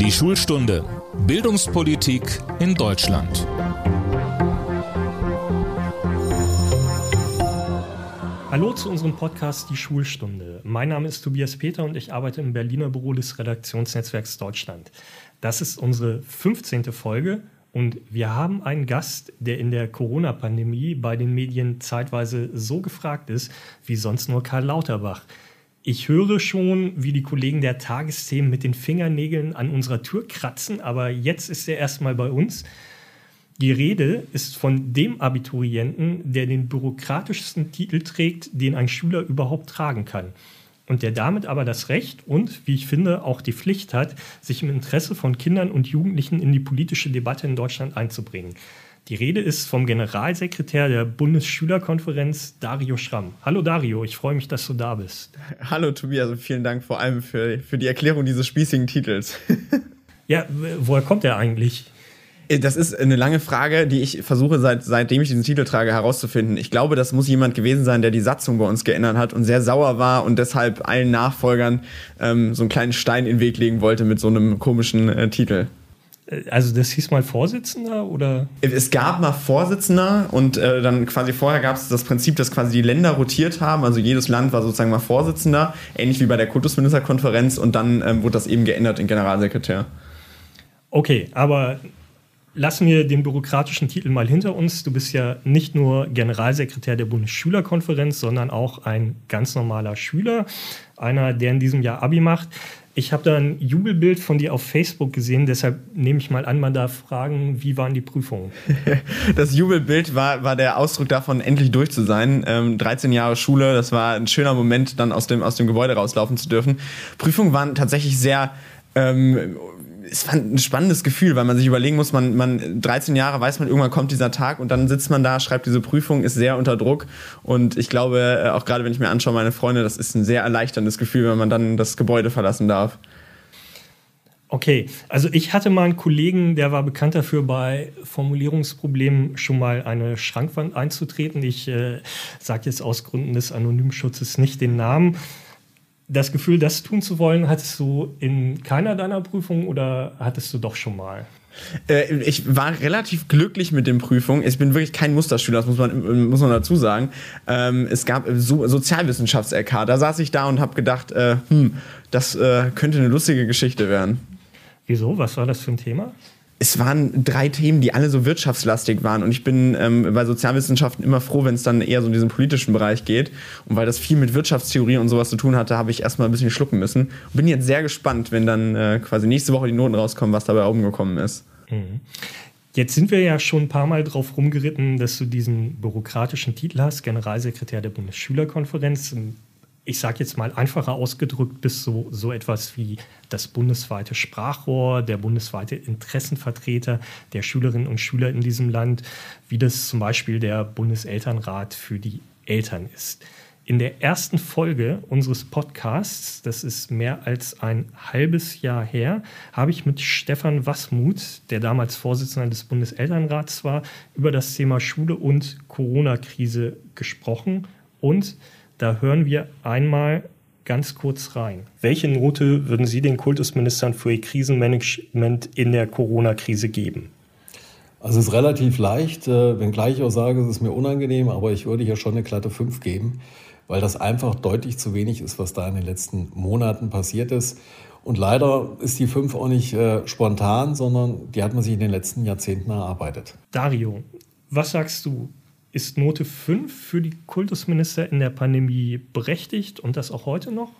Die Schulstunde Bildungspolitik in Deutschland. Hallo zu unserem Podcast Die Schulstunde. Mein Name ist Tobias Peter und ich arbeite im Berliner Büro des Redaktionsnetzwerks Deutschland. Das ist unsere 15. Folge und wir haben einen Gast, der in der Corona-Pandemie bei den Medien zeitweise so gefragt ist wie sonst nur Karl Lauterbach. Ich höre schon, wie die Kollegen der Tagesthemen mit den Fingernägeln an unserer Tür kratzen, aber jetzt ist er erstmal bei uns. Die Rede ist von dem Abiturienten, der den bürokratischsten Titel trägt, den ein Schüler überhaupt tragen kann. Und der damit aber das Recht und, wie ich finde, auch die Pflicht hat, sich im Interesse von Kindern und Jugendlichen in die politische Debatte in Deutschland einzubringen. Die Rede ist vom Generalsekretär der Bundesschülerkonferenz, Dario Schramm. Hallo Dario, ich freue mich, dass du da bist. Hallo Tobias und vielen Dank vor allem für, für die Erklärung dieses spießigen Titels. ja, woher kommt er eigentlich? Äh, das ist eine lange Frage, die ich versuche, seit, seitdem ich diesen Titel trage, herauszufinden. Ich glaube, das muss jemand gewesen sein, der die Satzung bei uns geändert hat und sehr sauer war und deshalb allen Nachfolgern ähm, so einen kleinen Stein in den Weg legen wollte mit so einem komischen äh, Titel. Äh, also das hieß mal Vorsitzender oder? Es gab mal Vorsitzender und äh, dann quasi vorher gab es das Prinzip, dass quasi die Länder rotiert haben. Also jedes Land war sozusagen mal Vorsitzender, ähnlich wie bei der Kultusministerkonferenz und dann ähm, wurde das eben geändert in Generalsekretär. Okay, aber lassen wir den bürokratischen Titel mal hinter uns. Du bist ja nicht nur Generalsekretär der Bundesschülerkonferenz, sondern auch ein ganz normaler Schüler, einer, der in diesem Jahr Abi macht. Ich habe da ein Jubelbild von dir auf Facebook gesehen, deshalb nehme ich mal an, man darf fragen, wie waren die Prüfungen? Das Jubelbild war, war der Ausdruck davon, endlich durch zu sein. Ähm, 13 Jahre Schule, das war ein schöner Moment, dann aus dem, aus dem Gebäude rauslaufen zu dürfen. Prüfungen waren tatsächlich sehr ähm, es war ein spannendes Gefühl, weil man sich überlegen muss, man, man 13 Jahre weiß man, irgendwann kommt dieser Tag und dann sitzt man da, schreibt diese Prüfung, ist sehr unter Druck. Und ich glaube, äh, auch gerade wenn ich mir anschaue, meine Freunde, das ist ein sehr erleichterndes Gefühl, wenn man dann das Gebäude verlassen darf. Okay, also ich hatte mal einen Kollegen, der war bekannt dafür, bei Formulierungsproblemen schon mal eine Schrankwand einzutreten. Ich äh, sage jetzt aus Gründen des Anonymschutzes nicht den Namen das Gefühl, das tun zu wollen, hattest du in keiner deiner Prüfungen oder hattest du doch schon mal? Äh, ich war relativ glücklich mit den Prüfungen. Ich bin wirklich kein Musterschüler, das muss man, muss man dazu sagen. Ähm, es gab so Sozialwissenschafts-LK. Da saß ich da und habe gedacht, äh, hm, das äh, könnte eine lustige Geschichte werden. Wieso? Was war das für ein Thema? Es waren drei Themen, die alle so wirtschaftslastig waren. Und ich bin ähm, bei Sozialwissenschaften immer froh, wenn es dann eher so in diesen politischen Bereich geht. Und weil das viel mit Wirtschaftstheorie und sowas zu tun hatte, habe ich erstmal ein bisschen schlucken müssen. Und bin jetzt sehr gespannt, wenn dann äh, quasi nächste Woche die Noten rauskommen, was dabei oben gekommen ist. Mhm. Jetzt sind wir ja schon ein paar Mal drauf rumgeritten, dass du diesen bürokratischen Titel hast, Generalsekretär der Bundesschülerkonferenz ich sage jetzt mal einfacher ausgedrückt, bis so, so etwas wie das bundesweite Sprachrohr, der bundesweite Interessenvertreter der Schülerinnen und Schüler in diesem Land, wie das zum Beispiel der Bundeselternrat für die Eltern ist. In der ersten Folge unseres Podcasts, das ist mehr als ein halbes Jahr her, habe ich mit Stefan Wasmuth, der damals Vorsitzender des Bundeselternrats war, über das Thema Schule und Corona-Krise gesprochen und da hören wir einmal ganz kurz rein. Welche Note würden Sie den Kultusministern für Ihr Krisenmanagement in der Corona-Krise geben? Also es ist relativ leicht, äh, wenngleich ich auch sage, es ist mir unangenehm, aber ich würde hier schon eine glatte 5 geben, weil das einfach deutlich zu wenig ist, was da in den letzten Monaten passiert ist. Und leider ist die 5 auch nicht äh, spontan, sondern die hat man sich in den letzten Jahrzehnten erarbeitet. Dario, was sagst du? Ist Note 5 für die Kultusminister in der Pandemie berechtigt und das auch heute noch?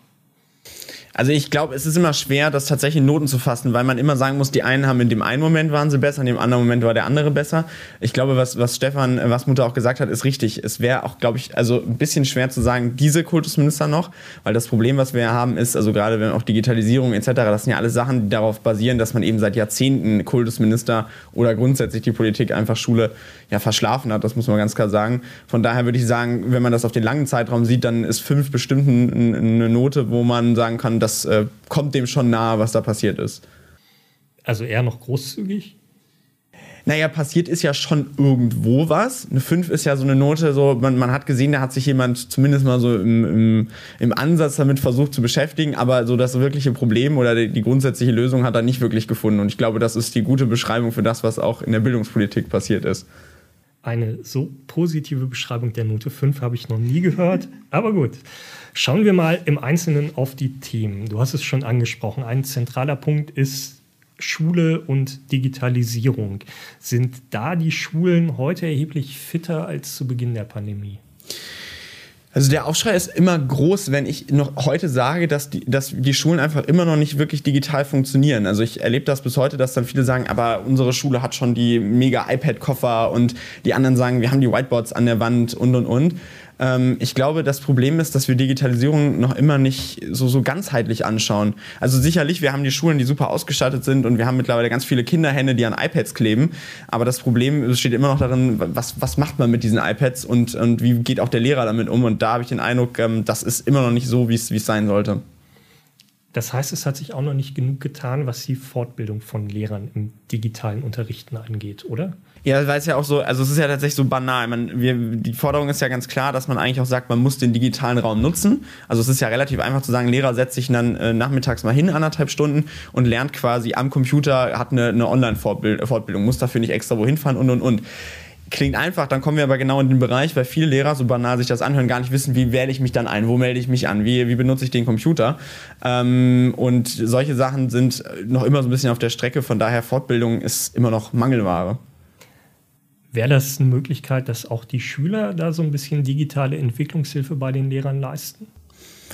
Also ich glaube, es ist immer schwer, das tatsächlich in Noten zu fassen, weil man immer sagen muss, die einen haben in dem einen Moment waren sie besser, in dem anderen Moment war der andere besser. Ich glaube, was, was Stefan äh, Wasmutter auch gesagt hat, ist richtig. Es wäre auch, glaube ich, also ein bisschen schwer zu sagen, diese Kultusminister noch, weil das Problem, was wir haben, ist, also gerade wenn auch Digitalisierung etc., das sind ja alles Sachen, die darauf basieren, dass man eben seit Jahrzehnten Kultusminister oder grundsätzlich die Politik einfach Schule ja verschlafen hat, das muss man ganz klar sagen. Von daher würde ich sagen, wenn man das auf den langen Zeitraum sieht, dann ist fünf bestimmt eine Note, wo man sagen kann, das äh, kommt dem schon nahe, was da passiert ist. Also eher noch großzügig? Naja, passiert ist ja schon irgendwo was. Eine 5 ist ja so eine Note, so man, man hat gesehen, da hat sich jemand zumindest mal so im, im, im Ansatz damit versucht zu beschäftigen, aber so das wirkliche Problem oder die, die grundsätzliche Lösung hat er nicht wirklich gefunden. Und ich glaube, das ist die gute Beschreibung für das, was auch in der Bildungspolitik passiert ist. Eine so positive Beschreibung der Note 5 habe ich noch nie gehört, aber gut. Schauen wir mal im Einzelnen auf die Themen. Du hast es schon angesprochen. Ein zentraler Punkt ist Schule und Digitalisierung. Sind da die Schulen heute erheblich fitter als zu Beginn der Pandemie? Also der Aufschrei ist immer groß, wenn ich noch heute sage, dass die, dass die Schulen einfach immer noch nicht wirklich digital funktionieren. Also ich erlebe das bis heute, dass dann viele sagen, aber unsere Schule hat schon die mega iPad-Koffer und die anderen sagen, wir haben die Whiteboards an der Wand und und und. Ähm, ich glaube, das Problem ist, dass wir Digitalisierung noch immer nicht so, so ganzheitlich anschauen. Also sicherlich, wir haben die Schulen, die super ausgestattet sind und wir haben mittlerweile ganz viele Kinderhände, die an iPads kleben. Aber das Problem besteht immer noch darin, was, was macht man mit diesen iPads und, und wie geht auch der Lehrer damit um? Und da habe ich den Eindruck, ähm, das ist immer noch nicht so, wie es sein sollte. Das heißt, es hat sich auch noch nicht genug getan, was die Fortbildung von Lehrern im digitalen Unterrichten angeht, oder? Ja, weil es ja auch so, also es ist ja tatsächlich so banal. Man, wir, die Forderung ist ja ganz klar, dass man eigentlich auch sagt, man muss den digitalen Raum nutzen. Also es ist ja relativ einfach zu sagen, Lehrer setzt sich dann äh, nachmittags mal hin, anderthalb Stunden und lernt quasi am Computer, hat eine, eine Online-Fortbildung, muss dafür nicht extra wohin fahren und und und. Klingt einfach, dann kommen wir aber genau in den Bereich, weil viele Lehrer, so banal sich das anhören, gar nicht wissen, wie wähle ich mich dann ein, wo melde ich mich an, wie, wie benutze ich den Computer. Ähm, und solche Sachen sind noch immer so ein bisschen auf der Strecke, von daher Fortbildung ist immer noch Mangelware. Wäre das eine Möglichkeit, dass auch die Schüler da so ein bisschen digitale Entwicklungshilfe bei den Lehrern leisten?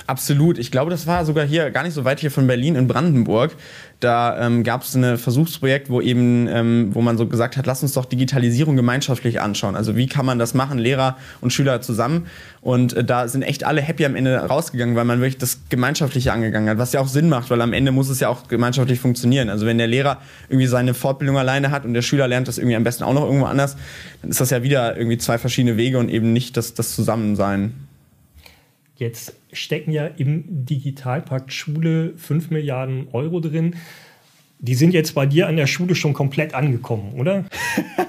Absolut. Ich glaube, das war sogar hier gar nicht so weit hier von Berlin in Brandenburg. Da ähm, gab es ein Versuchsprojekt, wo eben, ähm, wo man so gesagt hat, lass uns doch Digitalisierung gemeinschaftlich anschauen. Also wie kann man das machen, Lehrer und Schüler zusammen? Und äh, da sind echt alle happy am Ende rausgegangen, weil man wirklich das Gemeinschaftliche angegangen hat, was ja auch Sinn macht, weil am Ende muss es ja auch gemeinschaftlich funktionieren. Also wenn der Lehrer irgendwie seine Fortbildung alleine hat und der Schüler lernt das irgendwie am besten auch noch irgendwo anders, dann ist das ja wieder irgendwie zwei verschiedene Wege und eben nicht das, das Zusammensein. Jetzt stecken ja im Digitalpakt Schule 5 Milliarden Euro drin. Die sind jetzt bei dir an der Schule schon komplett angekommen, oder?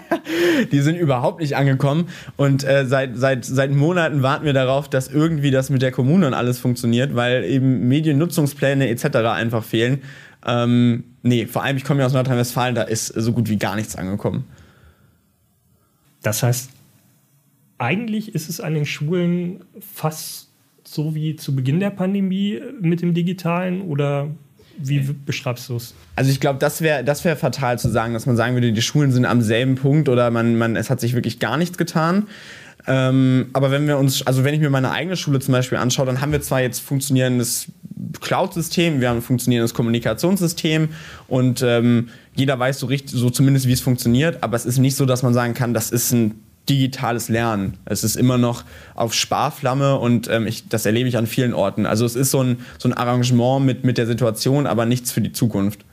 die sind überhaupt nicht angekommen. Und äh, seit, seit, seit Monaten warten wir darauf, dass irgendwie das mit der Kommune und alles funktioniert, weil eben Mediennutzungspläne etc. einfach fehlen. Ähm, nee, vor allem, ich komme ja aus Nordrhein-Westfalen, da ist so gut wie gar nichts angekommen. Das heißt, eigentlich ist es an den Schulen fast so wie zu Beginn der Pandemie mit dem Digitalen oder wie beschreibst du es? Also ich glaube, das wäre das wär fatal zu sagen, dass man sagen würde, die Schulen sind am selben Punkt oder man, man, es hat sich wirklich gar nichts getan. Ähm, aber wenn wir uns, also wenn ich mir meine eigene Schule zum Beispiel anschaue, dann haben wir zwar jetzt funktionierendes Cloud-System, wir haben ein funktionierendes Kommunikationssystem und ähm, jeder weiß so richtig, so zumindest wie es funktioniert, aber es ist nicht so, dass man sagen kann, das ist ein digitales Lernen. Es ist immer noch auf Sparflamme und ähm, ich, das erlebe ich an vielen Orten. Also es ist so ein, so ein Arrangement mit, mit der Situation, aber nichts für die Zukunft.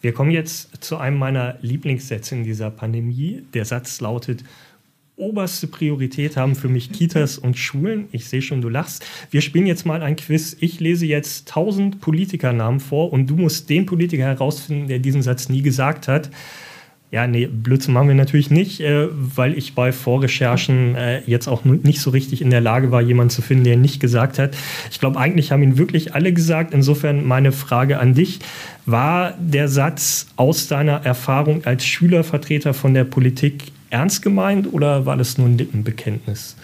Wir kommen jetzt zu einem meiner Lieblingssätze in dieser Pandemie. Der Satz lautet, oberste Priorität haben für mich Kitas und Schulen. Ich sehe schon, du lachst. Wir spielen jetzt mal ein Quiz. Ich lese jetzt 1000 Politikernamen vor und du musst den Politiker herausfinden, der diesen Satz nie gesagt hat. Ja, nee, Blödsinn machen wir natürlich nicht, äh, weil ich bei Vorrecherchen äh, jetzt auch nicht so richtig in der Lage war, jemanden zu finden, der nicht gesagt hat. Ich glaube, eigentlich haben ihn wirklich alle gesagt. Insofern meine Frage an dich. War der Satz aus deiner Erfahrung als Schülervertreter von der Politik ernst gemeint oder war das nur ein Lippenbekenntnis?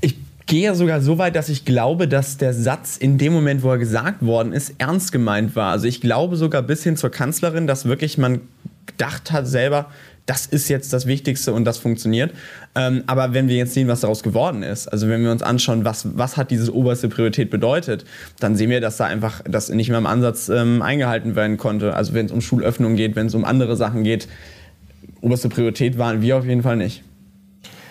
Ich gehe sogar so weit, dass ich glaube, dass der Satz in dem Moment, wo er gesagt worden ist, ernst gemeint war. Also ich glaube sogar bis hin zur Kanzlerin, dass wirklich man gedacht hat selber, das ist jetzt das Wichtigste und das funktioniert. Ähm, aber wenn wir jetzt sehen, was daraus geworden ist, also wenn wir uns anschauen, was, was hat diese oberste Priorität bedeutet, dann sehen wir, dass da einfach das nicht mehr im Ansatz ähm, eingehalten werden konnte. Also wenn es um Schulöffnung geht, wenn es um andere Sachen geht, oberste Priorität waren wir auf jeden Fall nicht.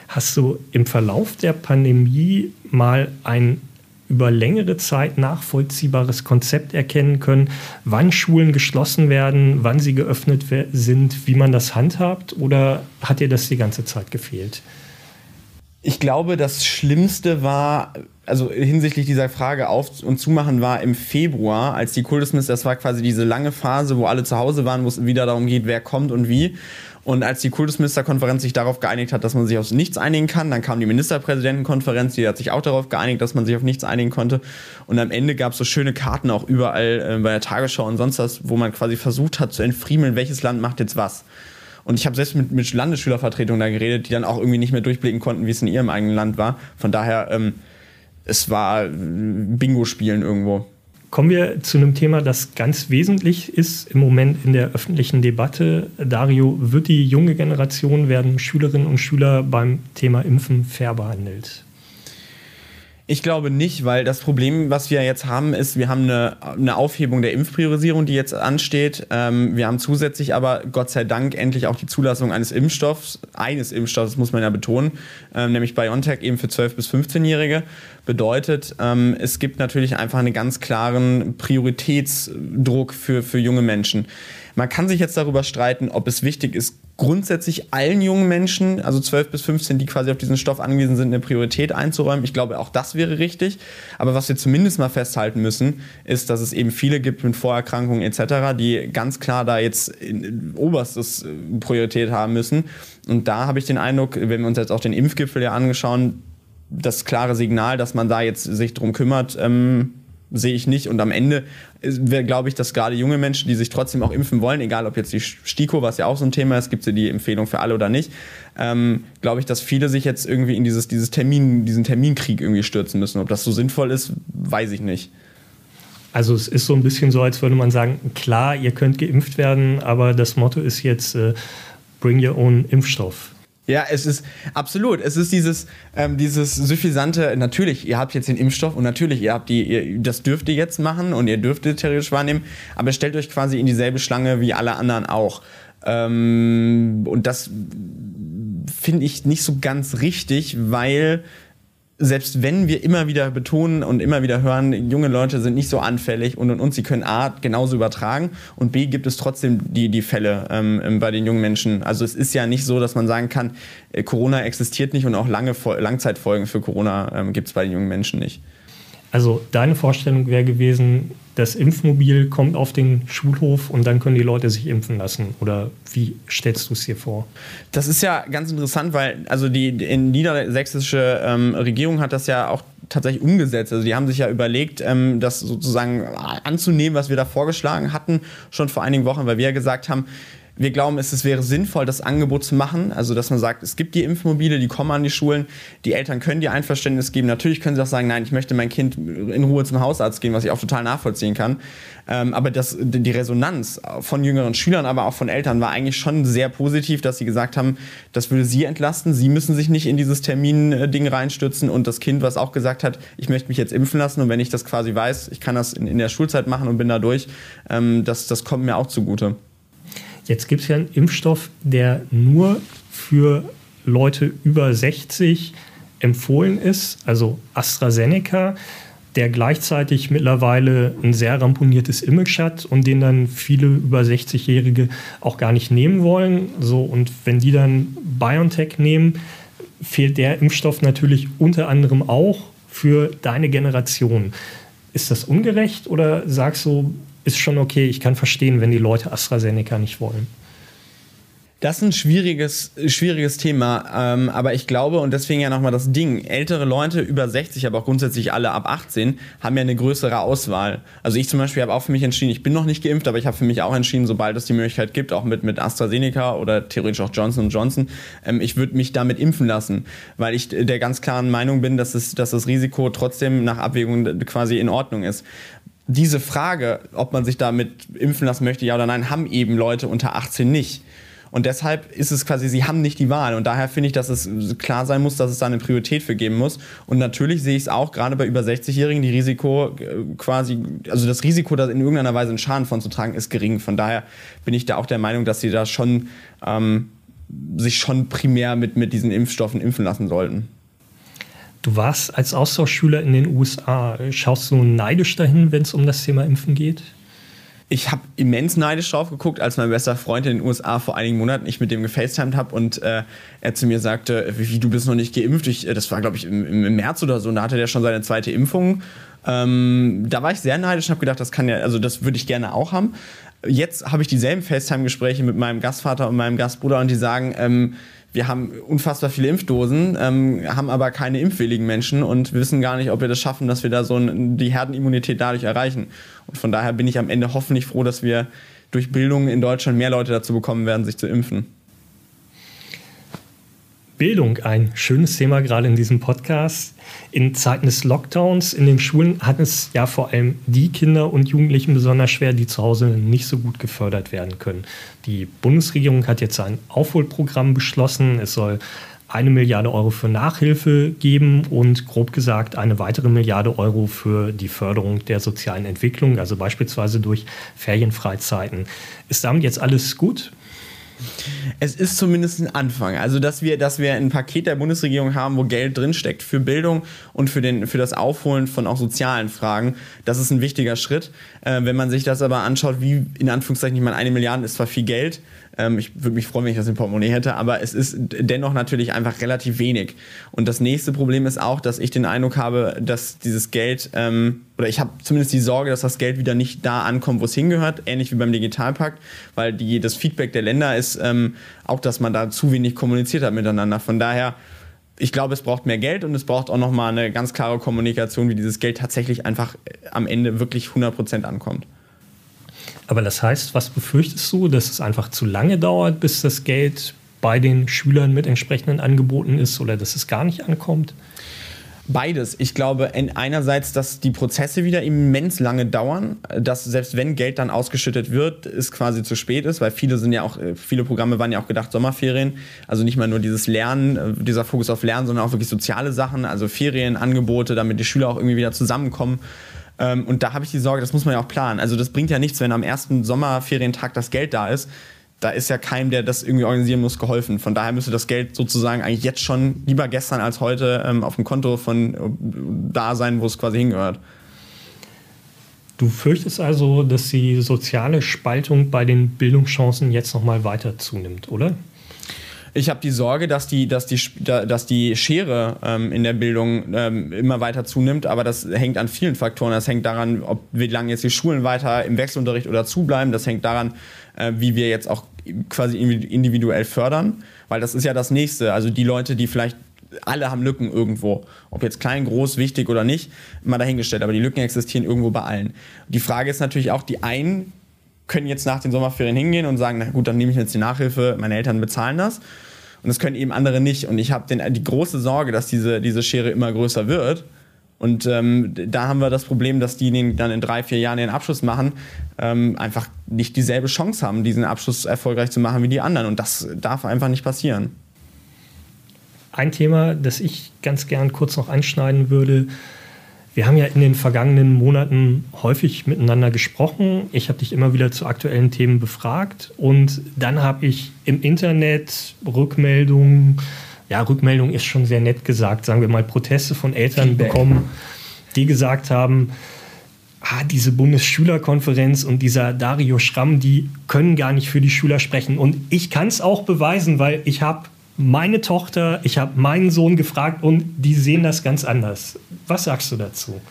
Hast du im Verlauf der Pandemie mal ein über längere Zeit nachvollziehbares Konzept erkennen können, wann Schulen geschlossen werden, wann sie geöffnet sind, wie man das handhabt? Oder hat dir das die ganze Zeit gefehlt? Ich glaube, das Schlimmste war, also hinsichtlich dieser Frage auf und zumachen war im Februar, als die Kultusminister, das war quasi diese lange Phase, wo alle zu Hause waren, wo es wieder darum geht, wer kommt und wie. Und als die Kultusministerkonferenz sich darauf geeinigt hat, dass man sich auf nichts einigen kann, dann kam die Ministerpräsidentenkonferenz, die hat sich auch darauf geeinigt, dass man sich auf nichts einigen konnte. Und am Ende gab es so schöne Karten auch überall äh, bei der Tagesschau und sonst was, wo man quasi versucht hat zu entfriemeln, welches Land macht jetzt was. Und ich habe selbst mit, mit Landesschülervertretungen da geredet, die dann auch irgendwie nicht mehr durchblicken konnten, wie es in ihrem eigenen Land war. Von daher, ähm, es war Bingo-Spielen irgendwo. Kommen wir zu einem Thema, das ganz wesentlich ist im Moment in der öffentlichen Debatte. Dario, wird die junge Generation, werden Schülerinnen und Schüler beim Thema Impfen fair behandelt? Ich glaube nicht, weil das Problem, was wir jetzt haben, ist, wir haben eine, eine Aufhebung der Impfpriorisierung, die jetzt ansteht. Ähm, wir haben zusätzlich aber, Gott sei Dank, endlich auch die Zulassung eines Impfstoffs, eines Impfstoffs, muss man ja betonen, ähm, nämlich BioNTech eben für 12- bis 15-Jährige. Bedeutet, ähm, es gibt natürlich einfach einen ganz klaren Prioritätsdruck für, für junge Menschen. Man kann sich jetzt darüber streiten, ob es wichtig ist, grundsätzlich allen jungen Menschen, also 12 bis 15, die quasi auf diesen Stoff angewiesen sind, eine Priorität einzuräumen. Ich glaube, auch das wäre richtig. Aber was wir zumindest mal festhalten müssen, ist, dass es eben viele gibt mit Vorerkrankungen etc., die ganz klar da jetzt oberstes äh, Priorität haben müssen. Und da habe ich den Eindruck, wenn wir uns jetzt auch den Impfgipfel ja angeschauen, das klare Signal, dass man da jetzt sich drum kümmert, ähm, sehe ich nicht. Und am Ende glaube ich, dass gerade junge Menschen, die sich trotzdem auch impfen wollen, egal ob jetzt die STIKO, was ja auch so ein Thema ist, gibt es ja die Empfehlung für alle oder nicht, ähm, glaube ich, dass viele sich jetzt irgendwie in dieses, dieses Termin, diesen Terminkrieg irgendwie stürzen müssen. Ob das so sinnvoll ist, weiß ich nicht. Also es ist so ein bisschen so, als würde man sagen, klar, ihr könnt geimpft werden, aber das Motto ist jetzt, äh, bring your own Impfstoff. Ja, es ist absolut. Es ist dieses, ähm, dieses suffisante, natürlich, ihr habt jetzt den Impfstoff und natürlich, ihr habt die, ihr, das dürft ihr jetzt machen und ihr dürft theoretisch wahrnehmen, aber stellt euch quasi in dieselbe Schlange wie alle anderen auch. Ähm, und das finde ich nicht so ganz richtig, weil selbst wenn wir immer wieder betonen und immer wieder hören, junge Leute sind nicht so anfällig und und und, sie können A genauso übertragen und B gibt es trotzdem die, die Fälle ähm, ähm bei den jungen Menschen. Also es ist ja nicht so, dass man sagen kann, äh, Corona existiert nicht und auch lange Langzeitfolgen für Corona ähm, gibt es bei den jungen Menschen nicht. Also deine Vorstellung wäre gewesen, das Impfmobil kommt auf den Schulhof und dann können die Leute sich impfen lassen. Oder wie stellst du es dir vor? Das ist ja ganz interessant, weil also die, die niedersächsische ähm, Regierung hat das ja auch tatsächlich umgesetzt. Also die haben sich ja überlegt, ähm, das sozusagen anzunehmen, was wir da vorgeschlagen hatten, schon vor einigen Wochen, weil wir ja gesagt haben, wir glauben, es wäre sinnvoll, das Angebot zu machen. Also, dass man sagt, es gibt die Impfmobile, die kommen an die Schulen. Die Eltern können dir Einverständnis geben. Natürlich können sie auch sagen, nein, ich möchte mein Kind in Ruhe zum Hausarzt gehen, was ich auch total nachvollziehen kann. Ähm, aber das, die Resonanz von jüngeren Schülern, aber auch von Eltern war eigentlich schon sehr positiv, dass sie gesagt haben, das würde sie entlasten. Sie müssen sich nicht in dieses Termin-Ding reinstürzen. Und das Kind, was auch gesagt hat, ich möchte mich jetzt impfen lassen und wenn ich das quasi weiß, ich kann das in, in der Schulzeit machen und bin da durch, ähm, das, das kommt mir auch zugute. Jetzt gibt es ja einen Impfstoff, der nur für Leute über 60 empfohlen ist, also AstraZeneca, der gleichzeitig mittlerweile ein sehr ramponiertes Image hat und den dann viele über 60-Jährige auch gar nicht nehmen wollen. So, und wenn die dann BioNTech nehmen, fehlt der Impfstoff natürlich unter anderem auch für deine Generation. Ist das ungerecht oder sagst du, ist schon okay. Ich kann verstehen, wenn die Leute AstraZeneca nicht wollen. Das ist ein schwieriges, schwieriges Thema, ähm, aber ich glaube, und deswegen ja nochmal das Ding, ältere Leute über 60, aber auch grundsätzlich alle ab 18, haben ja eine größere Auswahl. Also ich zum Beispiel habe auch für mich entschieden, ich bin noch nicht geimpft, aber ich habe für mich auch entschieden, sobald es die Möglichkeit gibt, auch mit, mit AstraZeneca oder theoretisch auch Johnson Johnson, ähm, ich würde mich damit impfen lassen, weil ich der ganz klaren Meinung bin, dass, es, dass das Risiko trotzdem nach Abwägung quasi in Ordnung ist diese Frage, ob man sich damit impfen lassen möchte, ja oder nein, haben eben Leute unter 18 nicht. Und deshalb ist es quasi, sie haben nicht die Wahl. Und daher finde ich, dass es klar sein muss, dass es da eine Priorität für geben muss. Und natürlich sehe ich es auch gerade bei über 60-Jährigen, die Risiko äh, quasi, also das Risiko, da in irgendeiner Weise einen Schaden von zu tragen, ist gering. Von daher bin ich da auch der Meinung, dass sie da schon ähm, sich schon primär mit, mit diesen Impfstoffen impfen lassen sollten. Du warst als Austauschschüler in den USA. Schaust du neidisch dahin, wenn es um das Thema Impfen geht? ich habe immens neidisch drauf geguckt, als mein bester Freund in den USA vor einigen Monaten ich mit dem gefacetimed habe und äh, er zu mir sagte, wie, du bist noch nicht geimpft. Ich, äh, das war, glaube ich, im, im, März oder so, und da hatte der schon seine zweite Impfung. Ähm, da war ich sehr neidisch und habe gedacht, das kann ja, also das würde ich gerne auch haben. Jetzt habe ich dieselben FaceTime-Gespräche mit meinem Gastvater und meinem Gastbruder und die sagen, ähm, wir haben unfassbar viele Impfdosen, ähm, haben aber keine impfwilligen Menschen und wissen gar nicht, ob wir das schaffen, dass wir da so ein, die Herdenimmunität dadurch erreichen. Und von daher bin ich am Ende hoffentlich froh, dass wir durch Bildung in Deutschland mehr Leute dazu bekommen werden, sich zu impfen. Bildung ein schönes Thema gerade in diesem Podcast. In Zeiten des Lockdowns in den Schulen hat es ja vor allem die Kinder und Jugendlichen besonders schwer, die zu Hause nicht so gut gefördert werden können. Die Bundesregierung hat jetzt ein Aufholprogramm beschlossen. Es soll eine Milliarde Euro für Nachhilfe geben und grob gesagt eine weitere Milliarde Euro für die Förderung der sozialen Entwicklung, also beispielsweise durch Ferienfreizeiten. Ist damit jetzt alles gut? Es ist zumindest ein Anfang. Also, dass wir, dass wir ein Paket der Bundesregierung haben, wo Geld drinsteckt für Bildung und für, den, für das Aufholen von auch sozialen Fragen, das ist ein wichtiger Schritt. Äh, wenn man sich das aber anschaut, wie in Anführungszeichen, ich meine, eine Milliarde ist zwar viel Geld, ähm, ich würde mich freuen, wenn ich das im Portemonnaie hätte, aber es ist dennoch natürlich einfach relativ wenig. Und das nächste Problem ist auch, dass ich den Eindruck habe, dass dieses Geld, ähm, oder ich habe zumindest die Sorge, dass das Geld wieder nicht da ankommt, wo es hingehört, ähnlich wie beim Digitalpakt, weil die, das Feedback der Länder ist ähm, auch, dass man da zu wenig kommuniziert hat miteinander. Von daher, ich glaube, es braucht mehr Geld und es braucht auch nochmal eine ganz klare Kommunikation, wie dieses Geld tatsächlich einfach am Ende wirklich 100% ankommt. Aber das heißt, was befürchtest du, dass es einfach zu lange dauert, bis das Geld bei den Schülern mit entsprechenden Angeboten ist oder dass es gar nicht ankommt? Beides. Ich glaube einerseits, dass die Prozesse wieder immens lange dauern, dass selbst wenn Geld dann ausgeschüttet wird, es quasi zu spät ist, weil viele sind ja auch, äh, viele Programme waren ja auch gedacht Sommerferien, also nicht mal nur dieses Lernen, äh, dieser Fokus auf Lernen, sondern auch wirklich soziale Sachen, also Ferienangebote, damit die Schüler auch irgendwie wieder zusammenkommen. Ähm, und da habe ich die Sorge, das muss man ja auch planen. Also das bringt ja nichts, wenn am ersten Sommerferientag das Geld da ist. Da ist ja keinem, der das irgendwie organisieren muss, geholfen. Von daher müsste das Geld sozusagen eigentlich jetzt schon lieber gestern als heute ähm, auf dem Konto von äh, da sein, wo es quasi hingehört. Du fürchtest also, dass die soziale Spaltung bei den Bildungschancen jetzt noch mal weiter zunimmt, oder? Ich habe die Sorge, dass die, dass die, dass die Schere ähm, in der Bildung ähm, immer weiter zunimmt, aber das hängt an vielen Faktoren. Das hängt daran, ob wie lange jetzt die Schulen weiter im Wechselunterricht oder zubleiben. Das hängt daran, äh, wie wir jetzt auch quasi individuell fördern, weil das ist ja das Nächste. Also die Leute, die vielleicht alle haben Lücken irgendwo. Ob jetzt klein, groß, wichtig oder nicht, mal dahingestellt. Aber die Lücken existieren irgendwo bei allen. Die Frage ist natürlich auch, die einen können jetzt nach den Sommerferien hingehen und sagen, na gut, dann nehme ich jetzt die Nachhilfe, meine Eltern bezahlen das. Und das können eben andere nicht. Und ich habe die große Sorge, dass diese, diese Schere immer größer wird. Und ähm, da haben wir das Problem, dass diejenigen, die dann in drei, vier Jahren ihren Abschluss machen, ähm, einfach nicht dieselbe Chance haben, diesen Abschluss erfolgreich zu machen wie die anderen. Und das darf einfach nicht passieren. Ein Thema, das ich ganz gern kurz noch anschneiden würde, wir haben ja in den vergangenen Monaten häufig miteinander gesprochen. Ich habe dich immer wieder zu aktuellen Themen befragt und dann habe ich im Internet Rückmeldungen, ja, Rückmeldung ist schon sehr nett gesagt, sagen wir mal Proteste von Eltern bekommen, die gesagt haben, ah, diese Bundesschülerkonferenz und dieser Dario Schramm, die können gar nicht für die Schüler sprechen. Und ich kann es auch beweisen, weil ich habe meine Tochter, ich habe meinen Sohn gefragt und die sehen das ganz anders. Was sagst du dazu?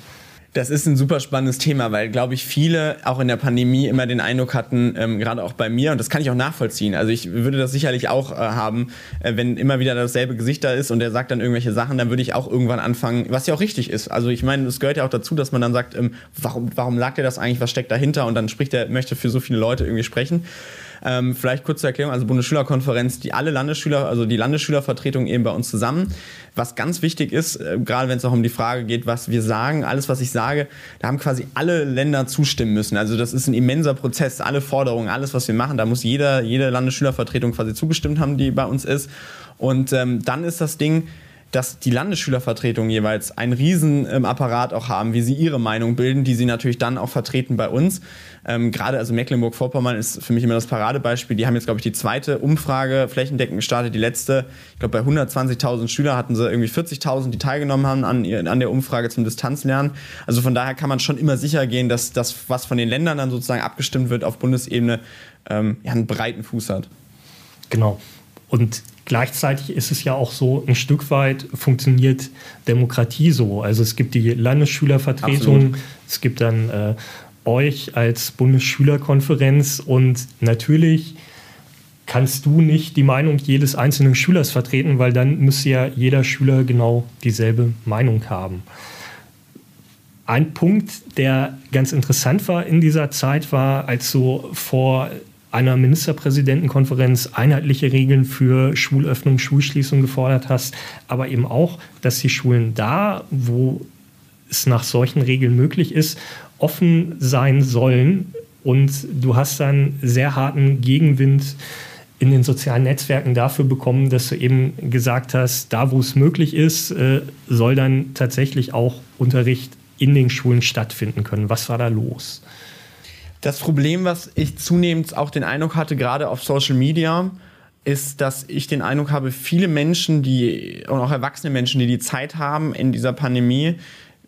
Das ist ein super spannendes Thema, weil, glaube ich, viele auch in der Pandemie immer den Eindruck hatten, ähm, gerade auch bei mir, und das kann ich auch nachvollziehen. Also ich würde das sicherlich auch äh, haben, äh, wenn immer wieder dasselbe Gesicht da ist und der sagt dann irgendwelche Sachen, dann würde ich auch irgendwann anfangen, was ja auch richtig ist. Also ich meine, es gehört ja auch dazu, dass man dann sagt, ähm, warum, warum sagt er das eigentlich, was steckt dahinter? Und dann spricht er, möchte für so viele Leute irgendwie sprechen. Ähm, vielleicht kurz zur Erklärung, also Bundesschülerkonferenz, die alle Landesschüler, also die Landesschülervertretung eben bei uns zusammen. Was ganz wichtig ist, äh, gerade wenn es auch um die Frage geht, was wir sagen, alles, was ich sage, da haben quasi alle Länder zustimmen müssen. Also das ist ein immenser Prozess, alle Forderungen, alles, was wir machen, da muss jeder, jede Landesschülervertretung quasi zugestimmt haben, die bei uns ist. Und ähm, dann ist das Ding, dass die Landesschülervertretungen jeweils einen Riesenapparat ähm, auch haben, wie sie ihre Meinung bilden, die sie natürlich dann auch vertreten bei uns. Ähm, Gerade also Mecklenburg-Vorpommern ist für mich immer das Paradebeispiel. Die haben jetzt, glaube ich, die zweite Umfrage flächendeckend gestartet. Die letzte, ich glaube, bei 120.000 Schülern hatten sie irgendwie 40.000, die teilgenommen haben an, an der Umfrage zum Distanzlernen. Also von daher kann man schon immer sicher gehen, dass das, was von den Ländern dann sozusagen abgestimmt wird auf Bundesebene, ähm, ja, einen breiten Fuß hat. Genau. Und gleichzeitig ist es ja auch so, ein Stück weit funktioniert Demokratie so. Also es gibt die Landesschülervertretung, Absolut. es gibt dann äh, euch als Bundesschülerkonferenz und natürlich kannst du nicht die Meinung jedes einzelnen Schülers vertreten, weil dann müsste ja jeder Schüler genau dieselbe Meinung haben. Ein Punkt, der ganz interessant war in dieser Zeit, war, als so vor einer Ministerpräsidentenkonferenz einheitliche Regeln für Schulöffnung, Schulschließung gefordert hast, aber eben auch, dass die Schulen da, wo es nach solchen Regeln möglich ist, offen sein sollen. Und du hast dann sehr harten Gegenwind in den sozialen Netzwerken dafür bekommen, dass du eben gesagt hast, da wo es möglich ist, äh, soll dann tatsächlich auch Unterricht in den Schulen stattfinden können. Was war da los? Das Problem, was ich zunehmend auch den Eindruck hatte, gerade auf Social Media, ist, dass ich den Eindruck habe, viele Menschen, die und auch erwachsene Menschen, die die Zeit haben in dieser Pandemie,